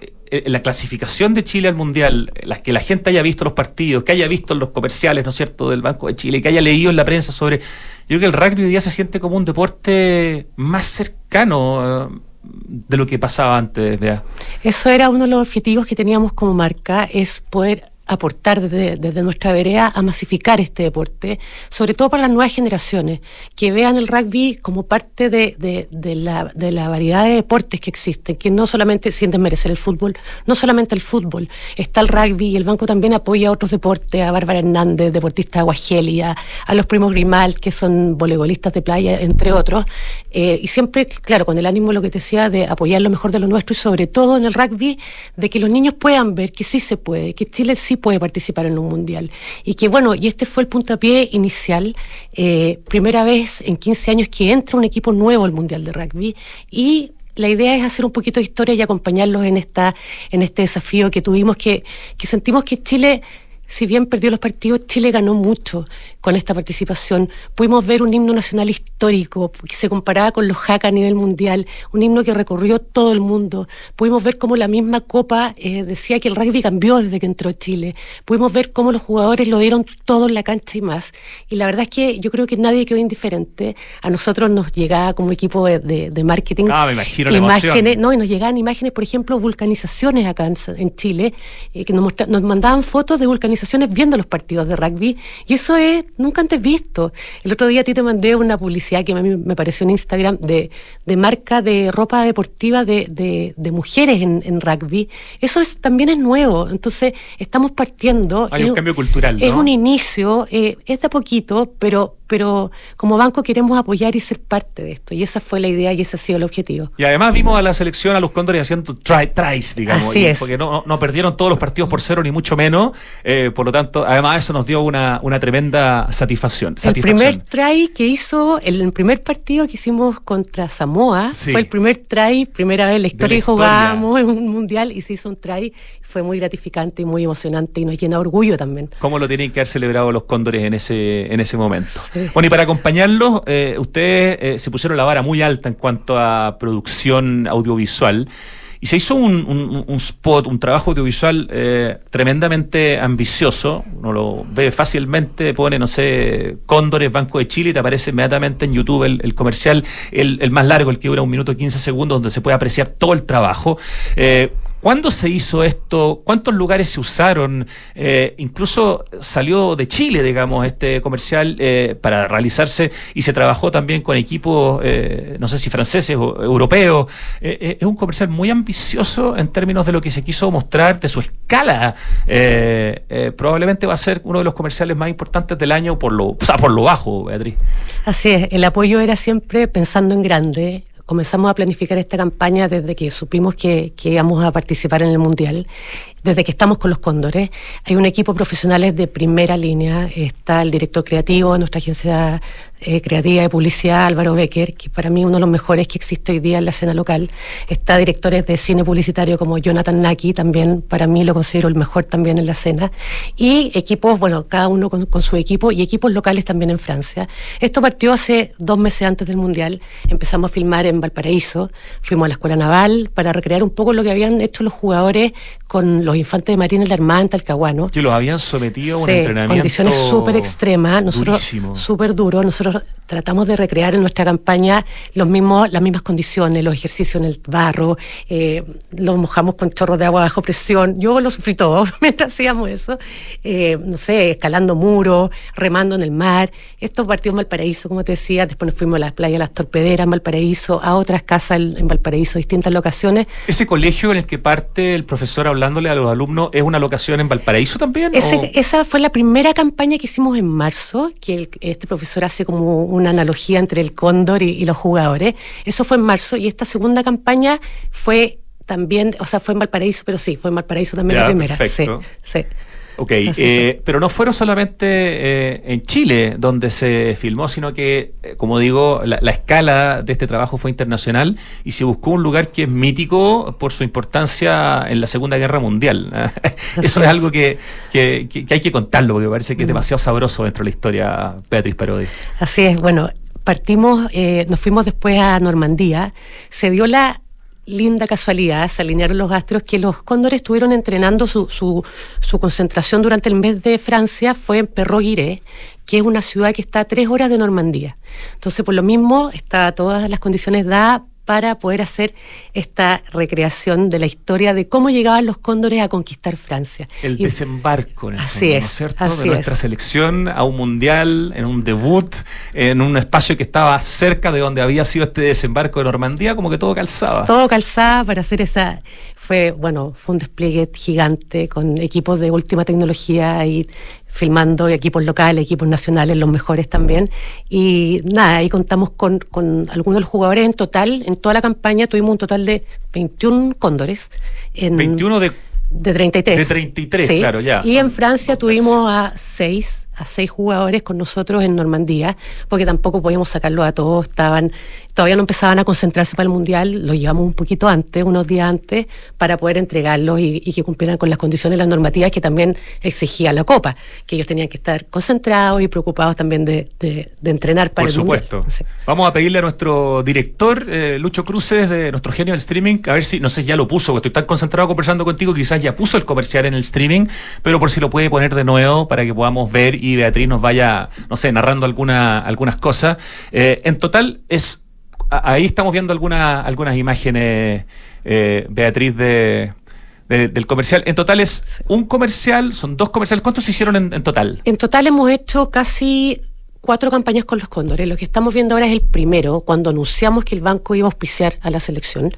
la clasificación de Chile al Mundial, las que la gente haya visto los partidos, que haya visto los comerciales, ¿no es cierto?, del Banco de Chile, que haya leído en la prensa sobre... Yo creo que el rugby hoy día se siente como un deporte más cercano uh, de lo que pasaba antes, vea. Eso era uno de los objetivos que teníamos como marca, es poder aportar desde, desde, nuestra vereda a masificar este deporte, sobre todo para las nuevas generaciones, que vean el rugby como parte de, de, de, la, de la variedad de deportes que existen, que no solamente sienten merecer el fútbol, no solamente el fútbol, está el rugby y el banco también apoya a otros deportes, a Bárbara Hernández, deportista de Aguagelia, a los primos Grimal, que son voleibolistas de playa, entre otros, eh, y siempre, claro, con el ánimo, lo que te decía, de apoyar lo mejor de lo nuestro y sobre todo en el rugby, de que los niños puedan ver que sí se puede, que Chile sí puede participar en un mundial. Y que bueno, y este fue el puntapié inicial, eh, primera vez en 15 años que entra un equipo nuevo al mundial de rugby y la idea es hacer un poquito de historia y acompañarlos en esta en este desafío que tuvimos que que sentimos que Chile si bien perdió los partidos, Chile ganó mucho con esta participación. Pudimos ver un himno nacional histórico que se comparaba con los Jaca a nivel mundial, un himno que recorrió todo el mundo. Pudimos ver cómo la misma Copa eh, decía que el rugby cambió desde que entró Chile. Pudimos ver cómo los jugadores lo dieron todo en la cancha y más. Y la verdad es que yo creo que nadie quedó indiferente. A nosotros nos llegaba como equipo de, de, de marketing ah, me imagino imágenes, no, y nos llegaban imágenes, por ejemplo, vulcanizaciones acá en, en Chile, eh, que nos, nos mandaban fotos de vulcanizaciones viendo los partidos de rugby y eso es nunca antes visto. El otro día a ti te mandé una publicidad que a mí me pareció en Instagram de, de marca de ropa deportiva de, de, de mujeres en, en, rugby. Eso es, también es nuevo. Entonces estamos partiendo. Hay es, un cambio cultural. ¿no? Es un inicio, eh, es de poquito, pero pero como banco queremos apoyar y ser parte de esto. Y esa fue la idea y ese ha sido el objetivo. Y además vimos a la selección, a los cóndores haciendo try, tries, digamos. Así es. Porque no, no, perdieron todos los partidos por cero, ni mucho menos. Eh, por lo tanto, además eso nos dio una, una tremenda satisfacción. El primer try que hizo, el, el primer partido que hicimos contra Samoa, sí. fue el primer try, primera vez en la historia que jugábamos en un mundial y se hizo un try. Fue muy gratificante y muy emocionante y nos llena de orgullo también. ¿Cómo lo tienen que haber celebrado los cóndores en ese, en ese momento? Sí. Bueno, y para acompañarlos, eh, ustedes eh, se pusieron la vara muy alta en cuanto a producción audiovisual. Y se hizo un, un, spot, un trabajo audiovisual eh, tremendamente ambicioso. Uno lo ve fácilmente, pone, no sé, Cóndores, Banco de Chile, y te aparece inmediatamente en YouTube el, el comercial, el, el, más largo, el que dura un minuto y 15 segundos, donde se puede apreciar todo el trabajo. ¿Cuándo se hizo esto? ¿Cuántos lugares se usaron? Eh, incluso salió de Chile, digamos, este comercial eh, para realizarse y se trabajó también con equipos, eh, no sé si franceses o europeos. Eh, es un comercial muy ambicioso en términos de lo que se quiso mostrar, de su escala. Probablemente va a ser uno de los comerciales más importantes del año por lo, o sea, por lo bajo, Beatriz. Así es, el apoyo era siempre pensando en grande. Comenzamos a planificar esta campaña desde que supimos que, íbamos a participar en el Mundial, desde que estamos con los Cóndores. Hay un equipo de profesionales de primera línea, está el director creativo nuestra agencia eh, creativa de publicidad, Álvaro Becker, que para mí uno de los mejores que existe hoy día en la escena local. Está directores de cine publicitario como Jonathan Naki, también para mí lo considero el mejor también en la escena. Y equipos, bueno, cada uno con, con su equipo y equipos locales también en Francia. Esto partió hace dos meses antes del Mundial. Empezamos a filmar en Valparaíso, fuimos a la Escuela Naval para recrear un poco lo que habían hecho los jugadores con los infantes de Marina en la Armada en Talcahuano. Que los habían sometido a un Sí, entrenamiento. condiciones súper extremas, nosotros súper duro, nosotros tratamos de recrear en nuestra campaña los mismos, las mismas condiciones, los ejercicios en el barro, eh, los mojamos con chorros de agua bajo presión, yo lo sufrí todo mientras hacíamos eso, eh, no sé, escalando muros, remando en el mar, esto partió en Valparaíso, como te decía, después nos fuimos a las playas Las Torpederas en Valparaíso, a otras casas en Valparaíso, distintas locaciones, ¿Ese colegio en el que parte el profesor hablándole a los alumnos es una locación en Valparaíso también? Ese- esa fue la primera campaña que hicimos en marzo, que el- este profesor hace como una analogía entre el cóndor y, y los jugadores. Eso fue en marzo y esta segunda campaña fue también, o sea, fue en Valparaíso, pero sí, fue en Valparaíso también Ya, la primera. perfecto. Sí, sí. Ok, eh, pero no fueron solamente eh, en Chile donde se filmó, sino que, eh, como digo, la, la escala de este trabajo fue internacional y se buscó un lugar que es mítico por su importancia en la Segunda Guerra Mundial. Eso es, algo que, que- que- que hay que contarlo, porque parece que es demasiado sabroso dentro de la historia, Beatriz Parodi. Así es, bueno, partimos, eh, nos fuimos después a Normandía, se dio la linda casualidad, se alinearon los astros, que los cóndores estuvieron entrenando su, su, su concentración durante el mes de Francia, fue en Perroguiré, que es una ciudad que está a tres horas de Normandía. Entonces, por lo mismo, está todas las condiciones dadas para poder hacer esta recreación de la historia de cómo llegaban los cóndores a conquistar Francia. El Y- desembarco, en el Así fondo, ¿no es, es cierto? así de nuestra es. selección a un mundial, en un debut, en un espacio que estaba cerca de donde había sido este desembarco de Normandía, como que todo calzaba. Todo calzada para hacer esa. Fue, bueno, fue un despliegue gigante con equipos de última tecnología ahí filmando equipos locales, equipos nacionales, los mejores también. Y nada, ahí contamos con, con algunos de los jugadores en total, en toda la campaña tuvimos un total de 21 cóndores. En, 21 de de 33. De 33, Sí. claro, ya. Y en Francia tuvimos a seis, a seis jugadores con nosotros en Normandía, porque tampoco podíamos sacarlos a todos, estaban, todavía no empezaban a concentrarse para el Mundial, los llevamos un poquito antes, unos días antes, para poder entregarlos y, y que cumplieran con las condiciones, las normativas que también exigía la Copa, que ellos tenían que estar concentrados y preocupados también de, de- de entrenar para Por el Mundial. supuesto. Vamos a pedirle a nuestro director, eh, Lucho Cruces, de nuestro genio del streaming, a ver si, no sé ya lo puso, porque estoy tan concentrado conversando contigo, quizás ya puso el comercial en el streaming, pero por si lo puede poner de nuevo para que podamos ver y Beatriz nos vaya, no sé, narrando alguna, algunas cosas. Eh, en total es, ahí estamos viendo alguna, algunas imágenes, eh, Beatriz, de, de- del comercial. En total es un comercial, son dos comerciales. ¿Cuántos se hicieron en, en total? En total hemos hecho casi cuatro campañas con los cóndores. Lo que estamos viendo ahora es el primero, cuando anunciamos que el banco iba a auspiciar a la selección.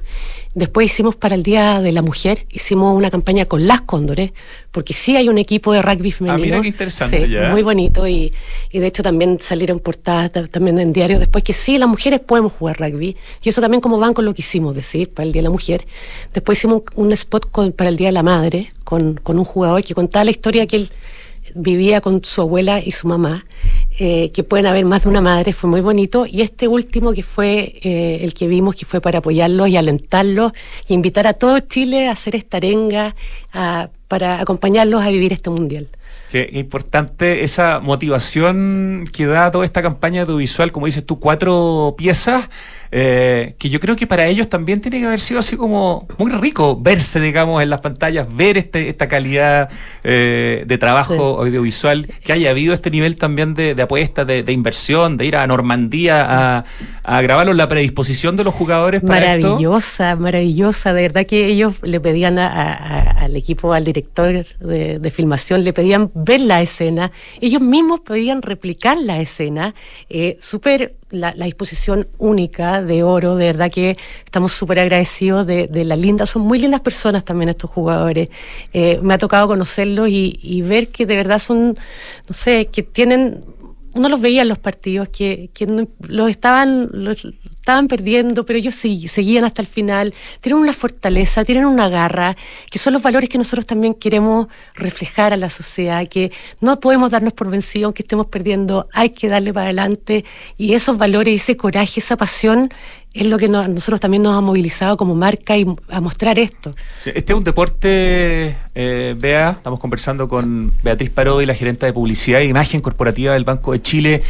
Después hicimos para el Día de la Mujer, hicimos una campaña con las cóndores, porque sí hay un equipo de rugby femenino. Ah, mira qué interesante, Sí, ya. Muy bonito y, y de hecho también salieron portadas ta- también en diarios después que sí, las mujeres podemos jugar rugby. Y eso también como banco lo quisimos decir para el Día de la Mujer. Después hicimos un, un spot con- para el Día de la Madre con, con un jugador que contaba la historia que él vivía con su abuela y su mamá, eh, que pueden haber más de una madre, fue muy bonito. Y este último que fue eh, el que vimos, que fue para apoyarlos y alentarlos y invitar a todo Chile a hacer esta arenga, a- para acompañarlos a vivir este mundial. Qué, importante esa motivación que da toda esta campaña audiovisual, como dices tú, cuatro piezas, eh, que yo creo que para ellos también tiene que haber sido así como muy rico verse, digamos, en las pantallas, ver este, esta calidad eh, de trabajo Sí. audiovisual, que haya habido este nivel también de, de apuesta, de, de inversión, de ir a Normandía a, a grabarlo, la predisposición de los jugadores para esto. Maravillosa, maravillosa. De verdad que ellos le pedían a- a- al equipo, al director de, de filmación, le pedían ver la escena. Ellos mismos podían replicar la escena. Eh, súper la, la disposición única de oro. De verdad que estamos súper agradecidos de, de la linda. Son muy lindas personas también estos jugadores. Eh, me ha tocado conocerlos y, y ver que de verdad son, no sé, que tienen uno los veía en los partidos que, que los estaban los estaban perdiendo, pero ellos seguían hasta el final. Tienen una fortaleza, tienen una garra, que son los valores que nosotros también queremos reflejar a la sociedad, que no podemos darnos por vencidos aunque estemos perdiendo, hay que darle para adelante. Y esos valores, ese coraje, esa pasión, es lo que nos- nosotros también nos ha movilizado como marca y a mostrar esto. Este es un deporte, eh, Bea, estamos conversando con Beatriz Parodi, la gerente de publicidad e imagen corporativa del Banco de Chile,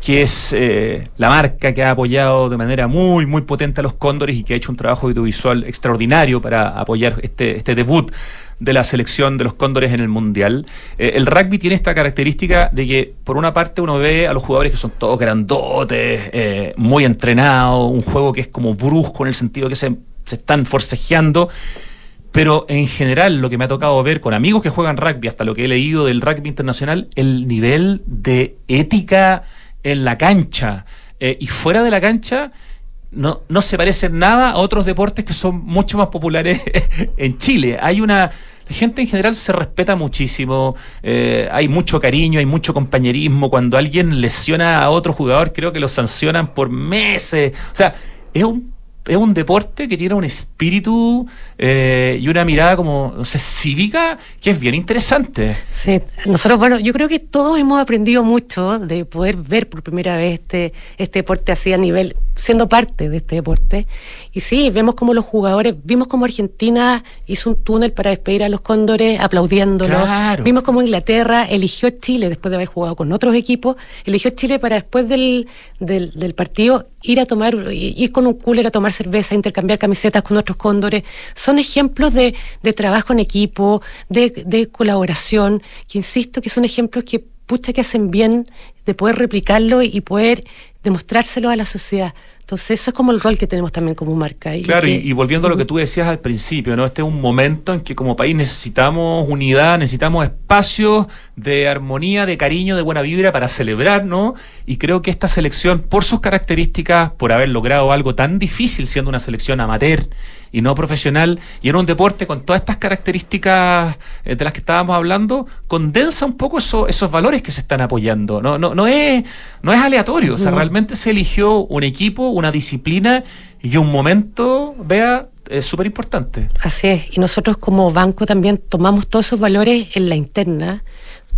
que es eh, la marca que ha apoyado de manera muy, muy potente a los Cóndores y que ha hecho un trabajo audiovisual extraordinario para apoyar este, este debut de la selección de los Cóndores en el Mundial. Eh, el rugby tiene esta característica de que, por una parte, uno ve a los jugadores que son todos grandotes, eh, muy entrenados, un juego que es como brusco en el sentido que se, se están forcejeando. Pero en general, lo que me ha tocado ver con amigos que juegan rugby, hasta lo que he leído del rugby internacional, el nivel de ética en la cancha eh, y fuera de la cancha no, no se parece en nada a otros deportes que son mucho más populares en Chile. Hay una. La gente en general se respeta muchísimo, eh, hay mucho cariño, hay mucho compañerismo. Cuando alguien lesiona a otro jugador, creo que lo sancionan por meses. O sea, es un es un deporte que tiene un espíritu eh, y una mirada como, no sé, cívica que es bien interesante. Sí, nosotros, bueno, yo creo que todos hemos aprendido mucho de poder ver por primera vez este, este deporte así a nivel, siendo parte de este deporte. Y sí, vemos como los jugadores, vimos como Argentina hizo un túnel para despedir a los cóndores aplaudiéndolo. Claro. Vimos como Inglaterra eligió Chile después de haber jugado con otros equipos, eligió Chile para después del, del, del partido ir a tomar, ir con un cooler a tomar cerveza, intercambiar camisetas con otros cóndores. Son ejemplos de, de trabajo en equipo, de, de colaboración, que insisto que son ejemplos que pucha que hacen bien de poder replicarlo y poder demostrárselo a la sociedad. Entonces eso es como el rol que tenemos también como marca. Y Claro, que- y, y volviendo a lo que tú decías al principio, ¿no? Este es un momento en que como país necesitamos unidad, necesitamos espacios de armonía, de cariño, de buena vibra para celebrar, ¿no? Y creo que esta selección, por sus características, por haber logrado algo tan difícil siendo una selección amateur y no profesional, y en un deporte con todas estas características eh, de las que estábamos hablando, condensa un poco eso- esos valores que se están apoyando. No, no, no, es, no es aleatorio, o sea, No. realmente se eligió un equipo, una disciplina y un momento, vea, es súper importante. Así es, y nosotros como banco también tomamos todos esos valores en la interna.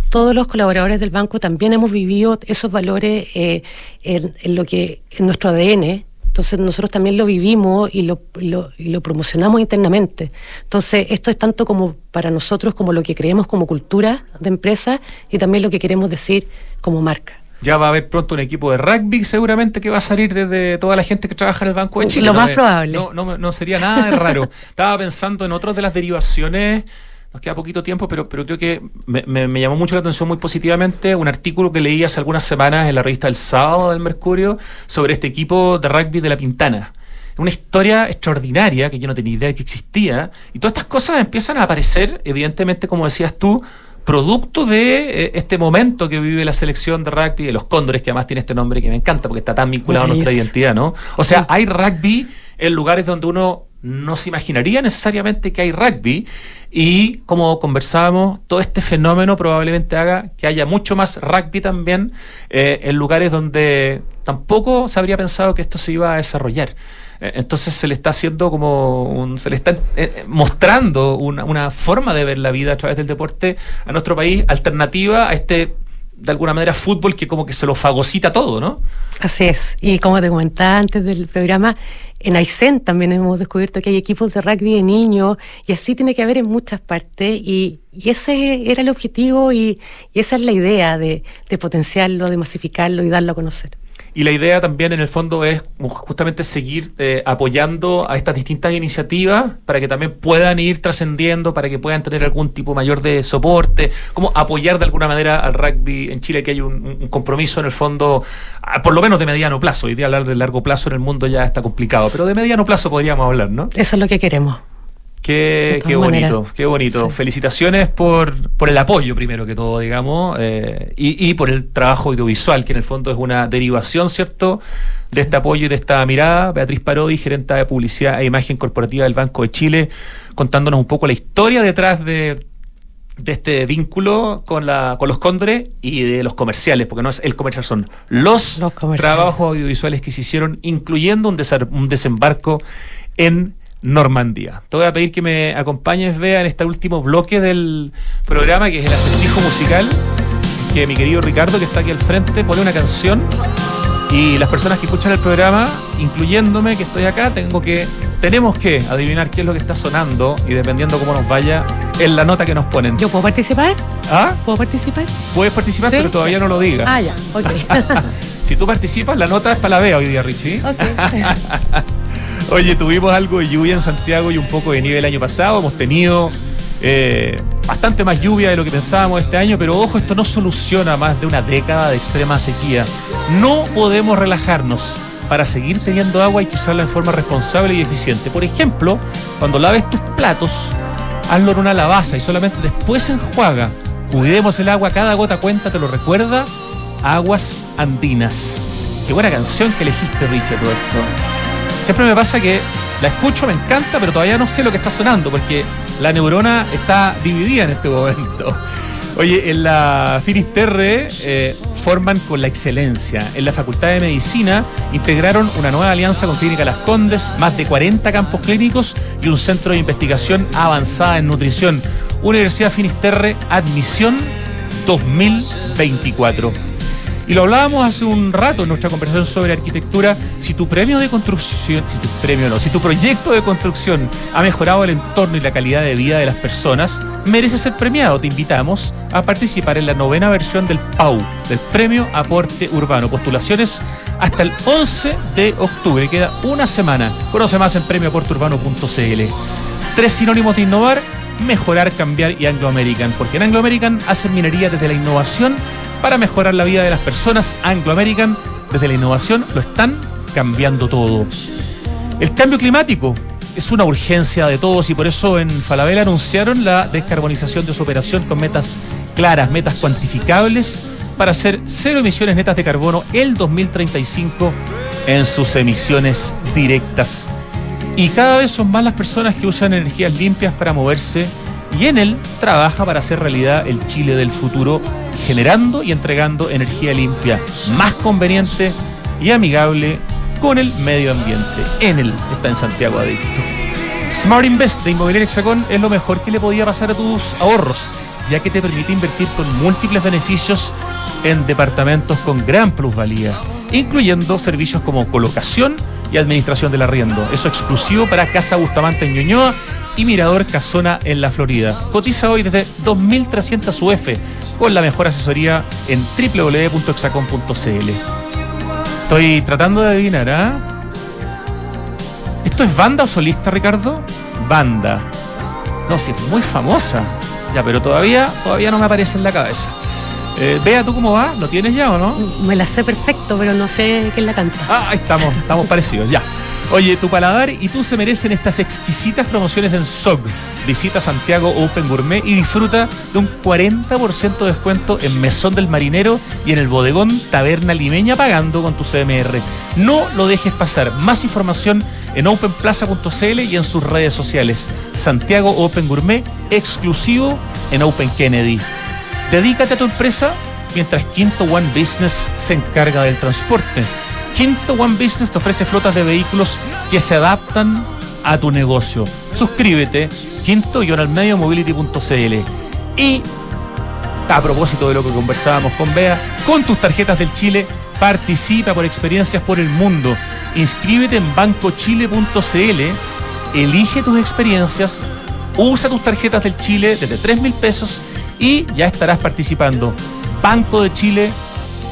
Todos los colaboradores del banco también hemos vivido esos valores eh, en, lo que en nuestro ADN. Entonces nosotros también lo vivimos y lo, lo- y lo promocionamos internamente. Entonces esto es tanto como para nosotros como lo que creemos como cultura de empresa y también lo que queremos decir como marca. Ya va a haber pronto un equipo de rugby seguramente que va a salir desde toda la gente que trabaja en el Banco de Chile. Lo ¿no? más Eh, probable. No, no, no sería nada de raro. Estaba pensando en otras de las derivaciones. Nos queda poquito tiempo, pero, pero creo que me, me- me llamó mucho la atención muy positivamente un artículo que leí hace algunas semanas en la revista El Sábado del Mercurio sobre este equipo de rugby de La Pintana. Una historia extraordinaria que yo no tenía idea de que existía. Y todas estas cosas empiezan a aparecer, evidentemente, como decías tú, producto de eh, este momento que vive la selección de rugby de los Cóndores, que además tiene este nombre que me encanta porque está tan vinculado a nuestra identidad, ¿no? O sea, hay rugby en lugares donde uno no se imaginaría necesariamente que hay rugby y como conversábamos, todo este fenómeno probablemente haga que haya mucho más rugby también eh, en lugares donde tampoco se habría pensado que esto se iba a desarrollar. Eh, Entonces se le está haciendo como un, se le está eh, mostrando una, una forma de ver la vida a través del deporte a nuestro país alternativa a este de alguna manera fútbol que como que se lo fagocita todo, ¿no? Así es. Y como te comentaba antes del programa, en Aysén también hemos descubierto que hay equipos de rugby de niños y así tiene que haber en muchas partes y, ese era el objetivo y, esa es la idea de, de potenciarlo, de masificarlo y darlo a conocer. Y la idea también en el fondo es justamente seguir eh, apoyando a estas distintas iniciativas para que también puedan ir trascendiendo, para que puedan tener algún tipo mayor de soporte, como apoyar de alguna manera al rugby en Chile, que hay un, compromiso en el fondo, ah, por lo menos de mediano plazo. Hoy día hablar de largo plazo en el mundo ya está complicado, pero de mediano plazo podríamos hablar, ¿no? Eso es lo que queremos. Qué, qué bonito, qué bonito. Sí. Felicitaciones por, por el apoyo, primero que todo, digamos, eh, y, y, por el trabajo audiovisual, que en el fondo es una derivación, ¿cierto?, de este apoyo y de esta mirada. Beatriz Parodi, gerente de publicidad e imagen corporativa del Banco de Chile, contándonos un poco la historia detrás de, de este vínculo con, la, con los cóndores y de los comerciales, porque no es el comercial, son los, los trabajos audiovisuales que se hicieron, incluyendo un, un desembarco en Normandía. Te voy a pedir que me acompañes, Bea, en este último bloque del programa, que es el acertijo musical, que mi querido Ricardo, que está aquí al frente, pone una canción y las personas que escuchan el programa, incluyéndome que estoy acá, tengo que, tenemos que adivinar qué es lo que está sonando y dependiendo cómo nos vaya, en la nota que nos ponen. ¿Yo puedo participar? ¿Ah? ¿Puedo participar? Puedes participar, ¿Sí? pero todavía no lo digas. Ah, ya, ok. si tú participas, la nota es para la Bea hoy día, Richie. Ok. Oye, tuvimos algo de lluvia en Santiago y un poco de nieve el año pasado. Hemos tenido eh, bastante más lluvia de lo que pensábamos este año, pero ojo, esto no soluciona más de una década de extrema sequía. No podemos relajarnos. Para seguir teniendo agua hay que usarla de forma responsable y eficiente. Por ejemplo, cuando laves tus platos, hazlo en una lavaza y solamente después enjuaga. Cuidemos el agua, cada gota cuenta, te lo recuerda. Aguas Andinas. Qué buena canción que elegiste, Richard, todo esto. Siempre me pasa que la escucho, me encanta, pero todavía no sé lo que está sonando, porque la neurona está dividida en este momento. Oye, en la Finisterre eh, forman con la excelencia. En la Facultad de Medicina integraron una nueva alianza con Clínica Las Condes, más de 40 campos clínicos y un centro de investigación avanzada en nutrición. Universidad Finisterre, admisión 2024. Y lo hablábamos hace un rato en nuestra conversación sobre arquitectura. Si tu premio de construcción, si tu premio no, si tu proyecto de construcción ha mejorado el entorno y la calidad de vida de las personas, merece ser premiado. Te invitamos a participar en la novena versión del PAU, del Premio Aporte Urbano. Postulaciones hasta el 11 de octubre. Queda una semana. Conoce más en premioaporteurbano.cl. Tres sinónimos de innovar, mejorar, cambiar y Anglo American. Porque en Anglo American hacen minería desde la innovación para mejorar la vida de las personas. Anglo American, desde la innovación, lo están cambiando todo. El cambio climático es una urgencia de todos y por eso en Falabella anunciaron la descarbonización de su operación con metas claras, metas cuantificables para hacer cero emisiones netas de carbono el 2035 en sus emisiones directas. Y cada vez son más las personas que usan energías limpias para moverse y en él trabaja para hacer realidad el Chile del futuro, generando y entregando energía limpia, más conveniente y amigable con el medio ambiente. En él está en Santiago Adicto. Smart Invest de Inmobiliaria Hexacón es lo mejor que le podía pasar a tus ahorros, ya que te permite invertir con múltiples beneficios en departamentos con gran plusvalía, incluyendo servicios como colocación y administración del arriendo. Eso exclusivo para Casa Bustamante en Ñuñoa y Mirador Casona en la Florida. Cotiza hoy desde 2.300 UF con la mejor asesoría en www.exacon.cl. Estoy tratando de adivinar, ¿ah? ¿Esto es banda o solista, Ricardo? Banda. No, sí, es muy famosa. Ya, pero todavía, todavía no me aparece en la cabeza. Eh, Vea, ¿tú cómo va? ¿Lo tienes ya o no? Me la sé perfecto, pero no sé quién la canta. Ah, ahí estamos, estamos parecidos, ya. Oye, tu paladar y tú se merecen estas exquisitas promociones en SOG. Visita Santiago Open Gourmet y disfruta de un 40% de descuento en Mesón del Marinero y en el bodegón Taberna Limeña pagando con tu CMR. No lo dejes pasar. Más información en openplaza.cl y en sus redes sociales. Santiago Open Gourmet, exclusivo en Open Kennedy. Dedícate a tu empresa mientras Quinto One Business se encarga del transporte. Quinto One Business te ofrece flotas de vehículos que se adaptan a tu negocio. Suscríbete, quinto-mobility.cl. Y a propósito de lo que conversábamos con Bea, con tus tarjetas del Chile, participa por experiencias por el mundo. Inscríbete en bancochile.cl, elige tus experiencias, usa tus tarjetas del Chile desde 3 mil pesos y ya estarás participando. Banco de Chile,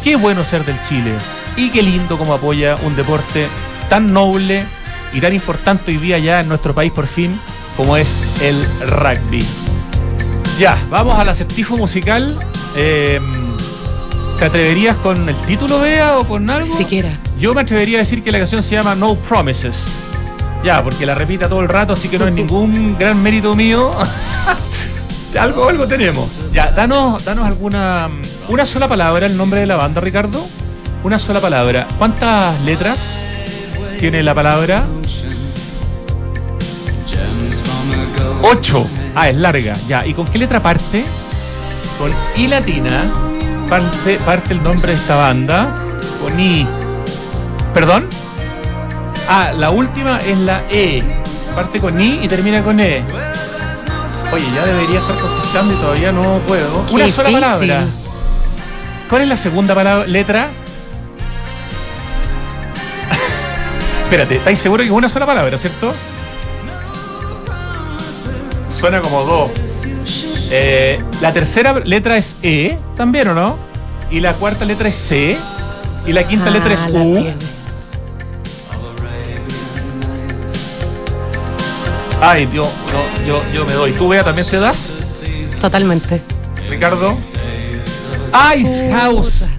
qué bueno ser del Chile y qué lindo como apoya un deporte tan noble y tan importante hoy día ya en nuestro país por fin como es el rugby. Ya, vamos al acertijo musical. Eh, ¿Te atreverías con el título, Bea, o con algo? Siquiera. Yo me atrevería a decir que la canción se llama No Promises. Ya, porque la repita todo el rato, así que no es ningún gran mérito mío. algo, algo tenemos. Ya, danos, danos alguna. Una sola palabra, el nombre de la banda, Ricardo. Una sola palabra. ¿Cuántas letras tiene la palabra? Ocho. Ah, es larga. Ya. ¿Y con qué letra parte? Con I latina. Parte, parte el nombre de esta banda. Con I. ¿Perdón? Ah, la última es la E. Parte con I y termina con E. Oye, ya debería estar contestando y todavía no puedo. Qué Una sola difícil. palabra. ¿Cuál es la segunda palabra, letra? Espérate, ¿estáis seguros que es una sola palabra, cierto? Suena como dos. Eh, la tercera letra es E, también, ¿o no? Y la cuarta letra es C. Y la quinta Ah, letra es U. tiene. Ay, yo, no, yo, yo me doy. ¿Tú, Bea, también te das? Totalmente. Ricardo. Ice House.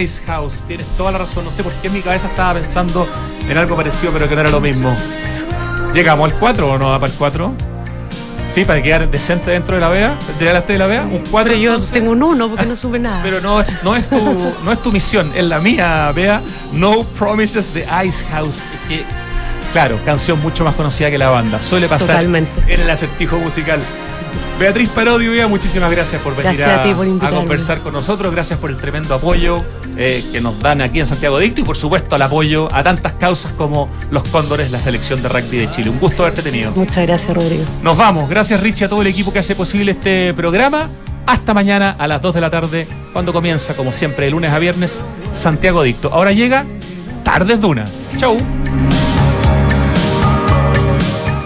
Ice House. Tienes toda la razón. No sé por qué en mi cabeza estaba pensando en algo parecido, pero que no era lo mismo. ¿Llegamos al 4 o no va para el 4? Sí, para quedar decente dentro de la vea, delante de la vea, un 4. Pero yo tengo un uno porque no sube nada. Pero no, es- no, es tu, no es tu misión, es la mía, vea. No Promises de Ice House. Que, claro, canción mucho más conocida que la banda. Suele pasar Totalmente. en el acertijo musical. Beatriz Parodio, Bea, muchísimas gracias por venir Gracias a ti por a invitarme. conversar con nosotros. Gracias por el tremendo apoyo eh, que nos dan aquí en Santiago Dicto y, por supuesto, al apoyo a tantas causas como los Cóndores, la selección de rugby de Chile. Un gusto haberte tenido. Muchas gracias, Rodrigo. Nos vamos. Gracias, Richie, a todo el equipo que hace posible este programa. Hasta mañana a las 2 de la tarde, cuando comienza, como siempre, de lunes a viernes, Santiago Dicto. Ahora llega Tardes Duna. Chau.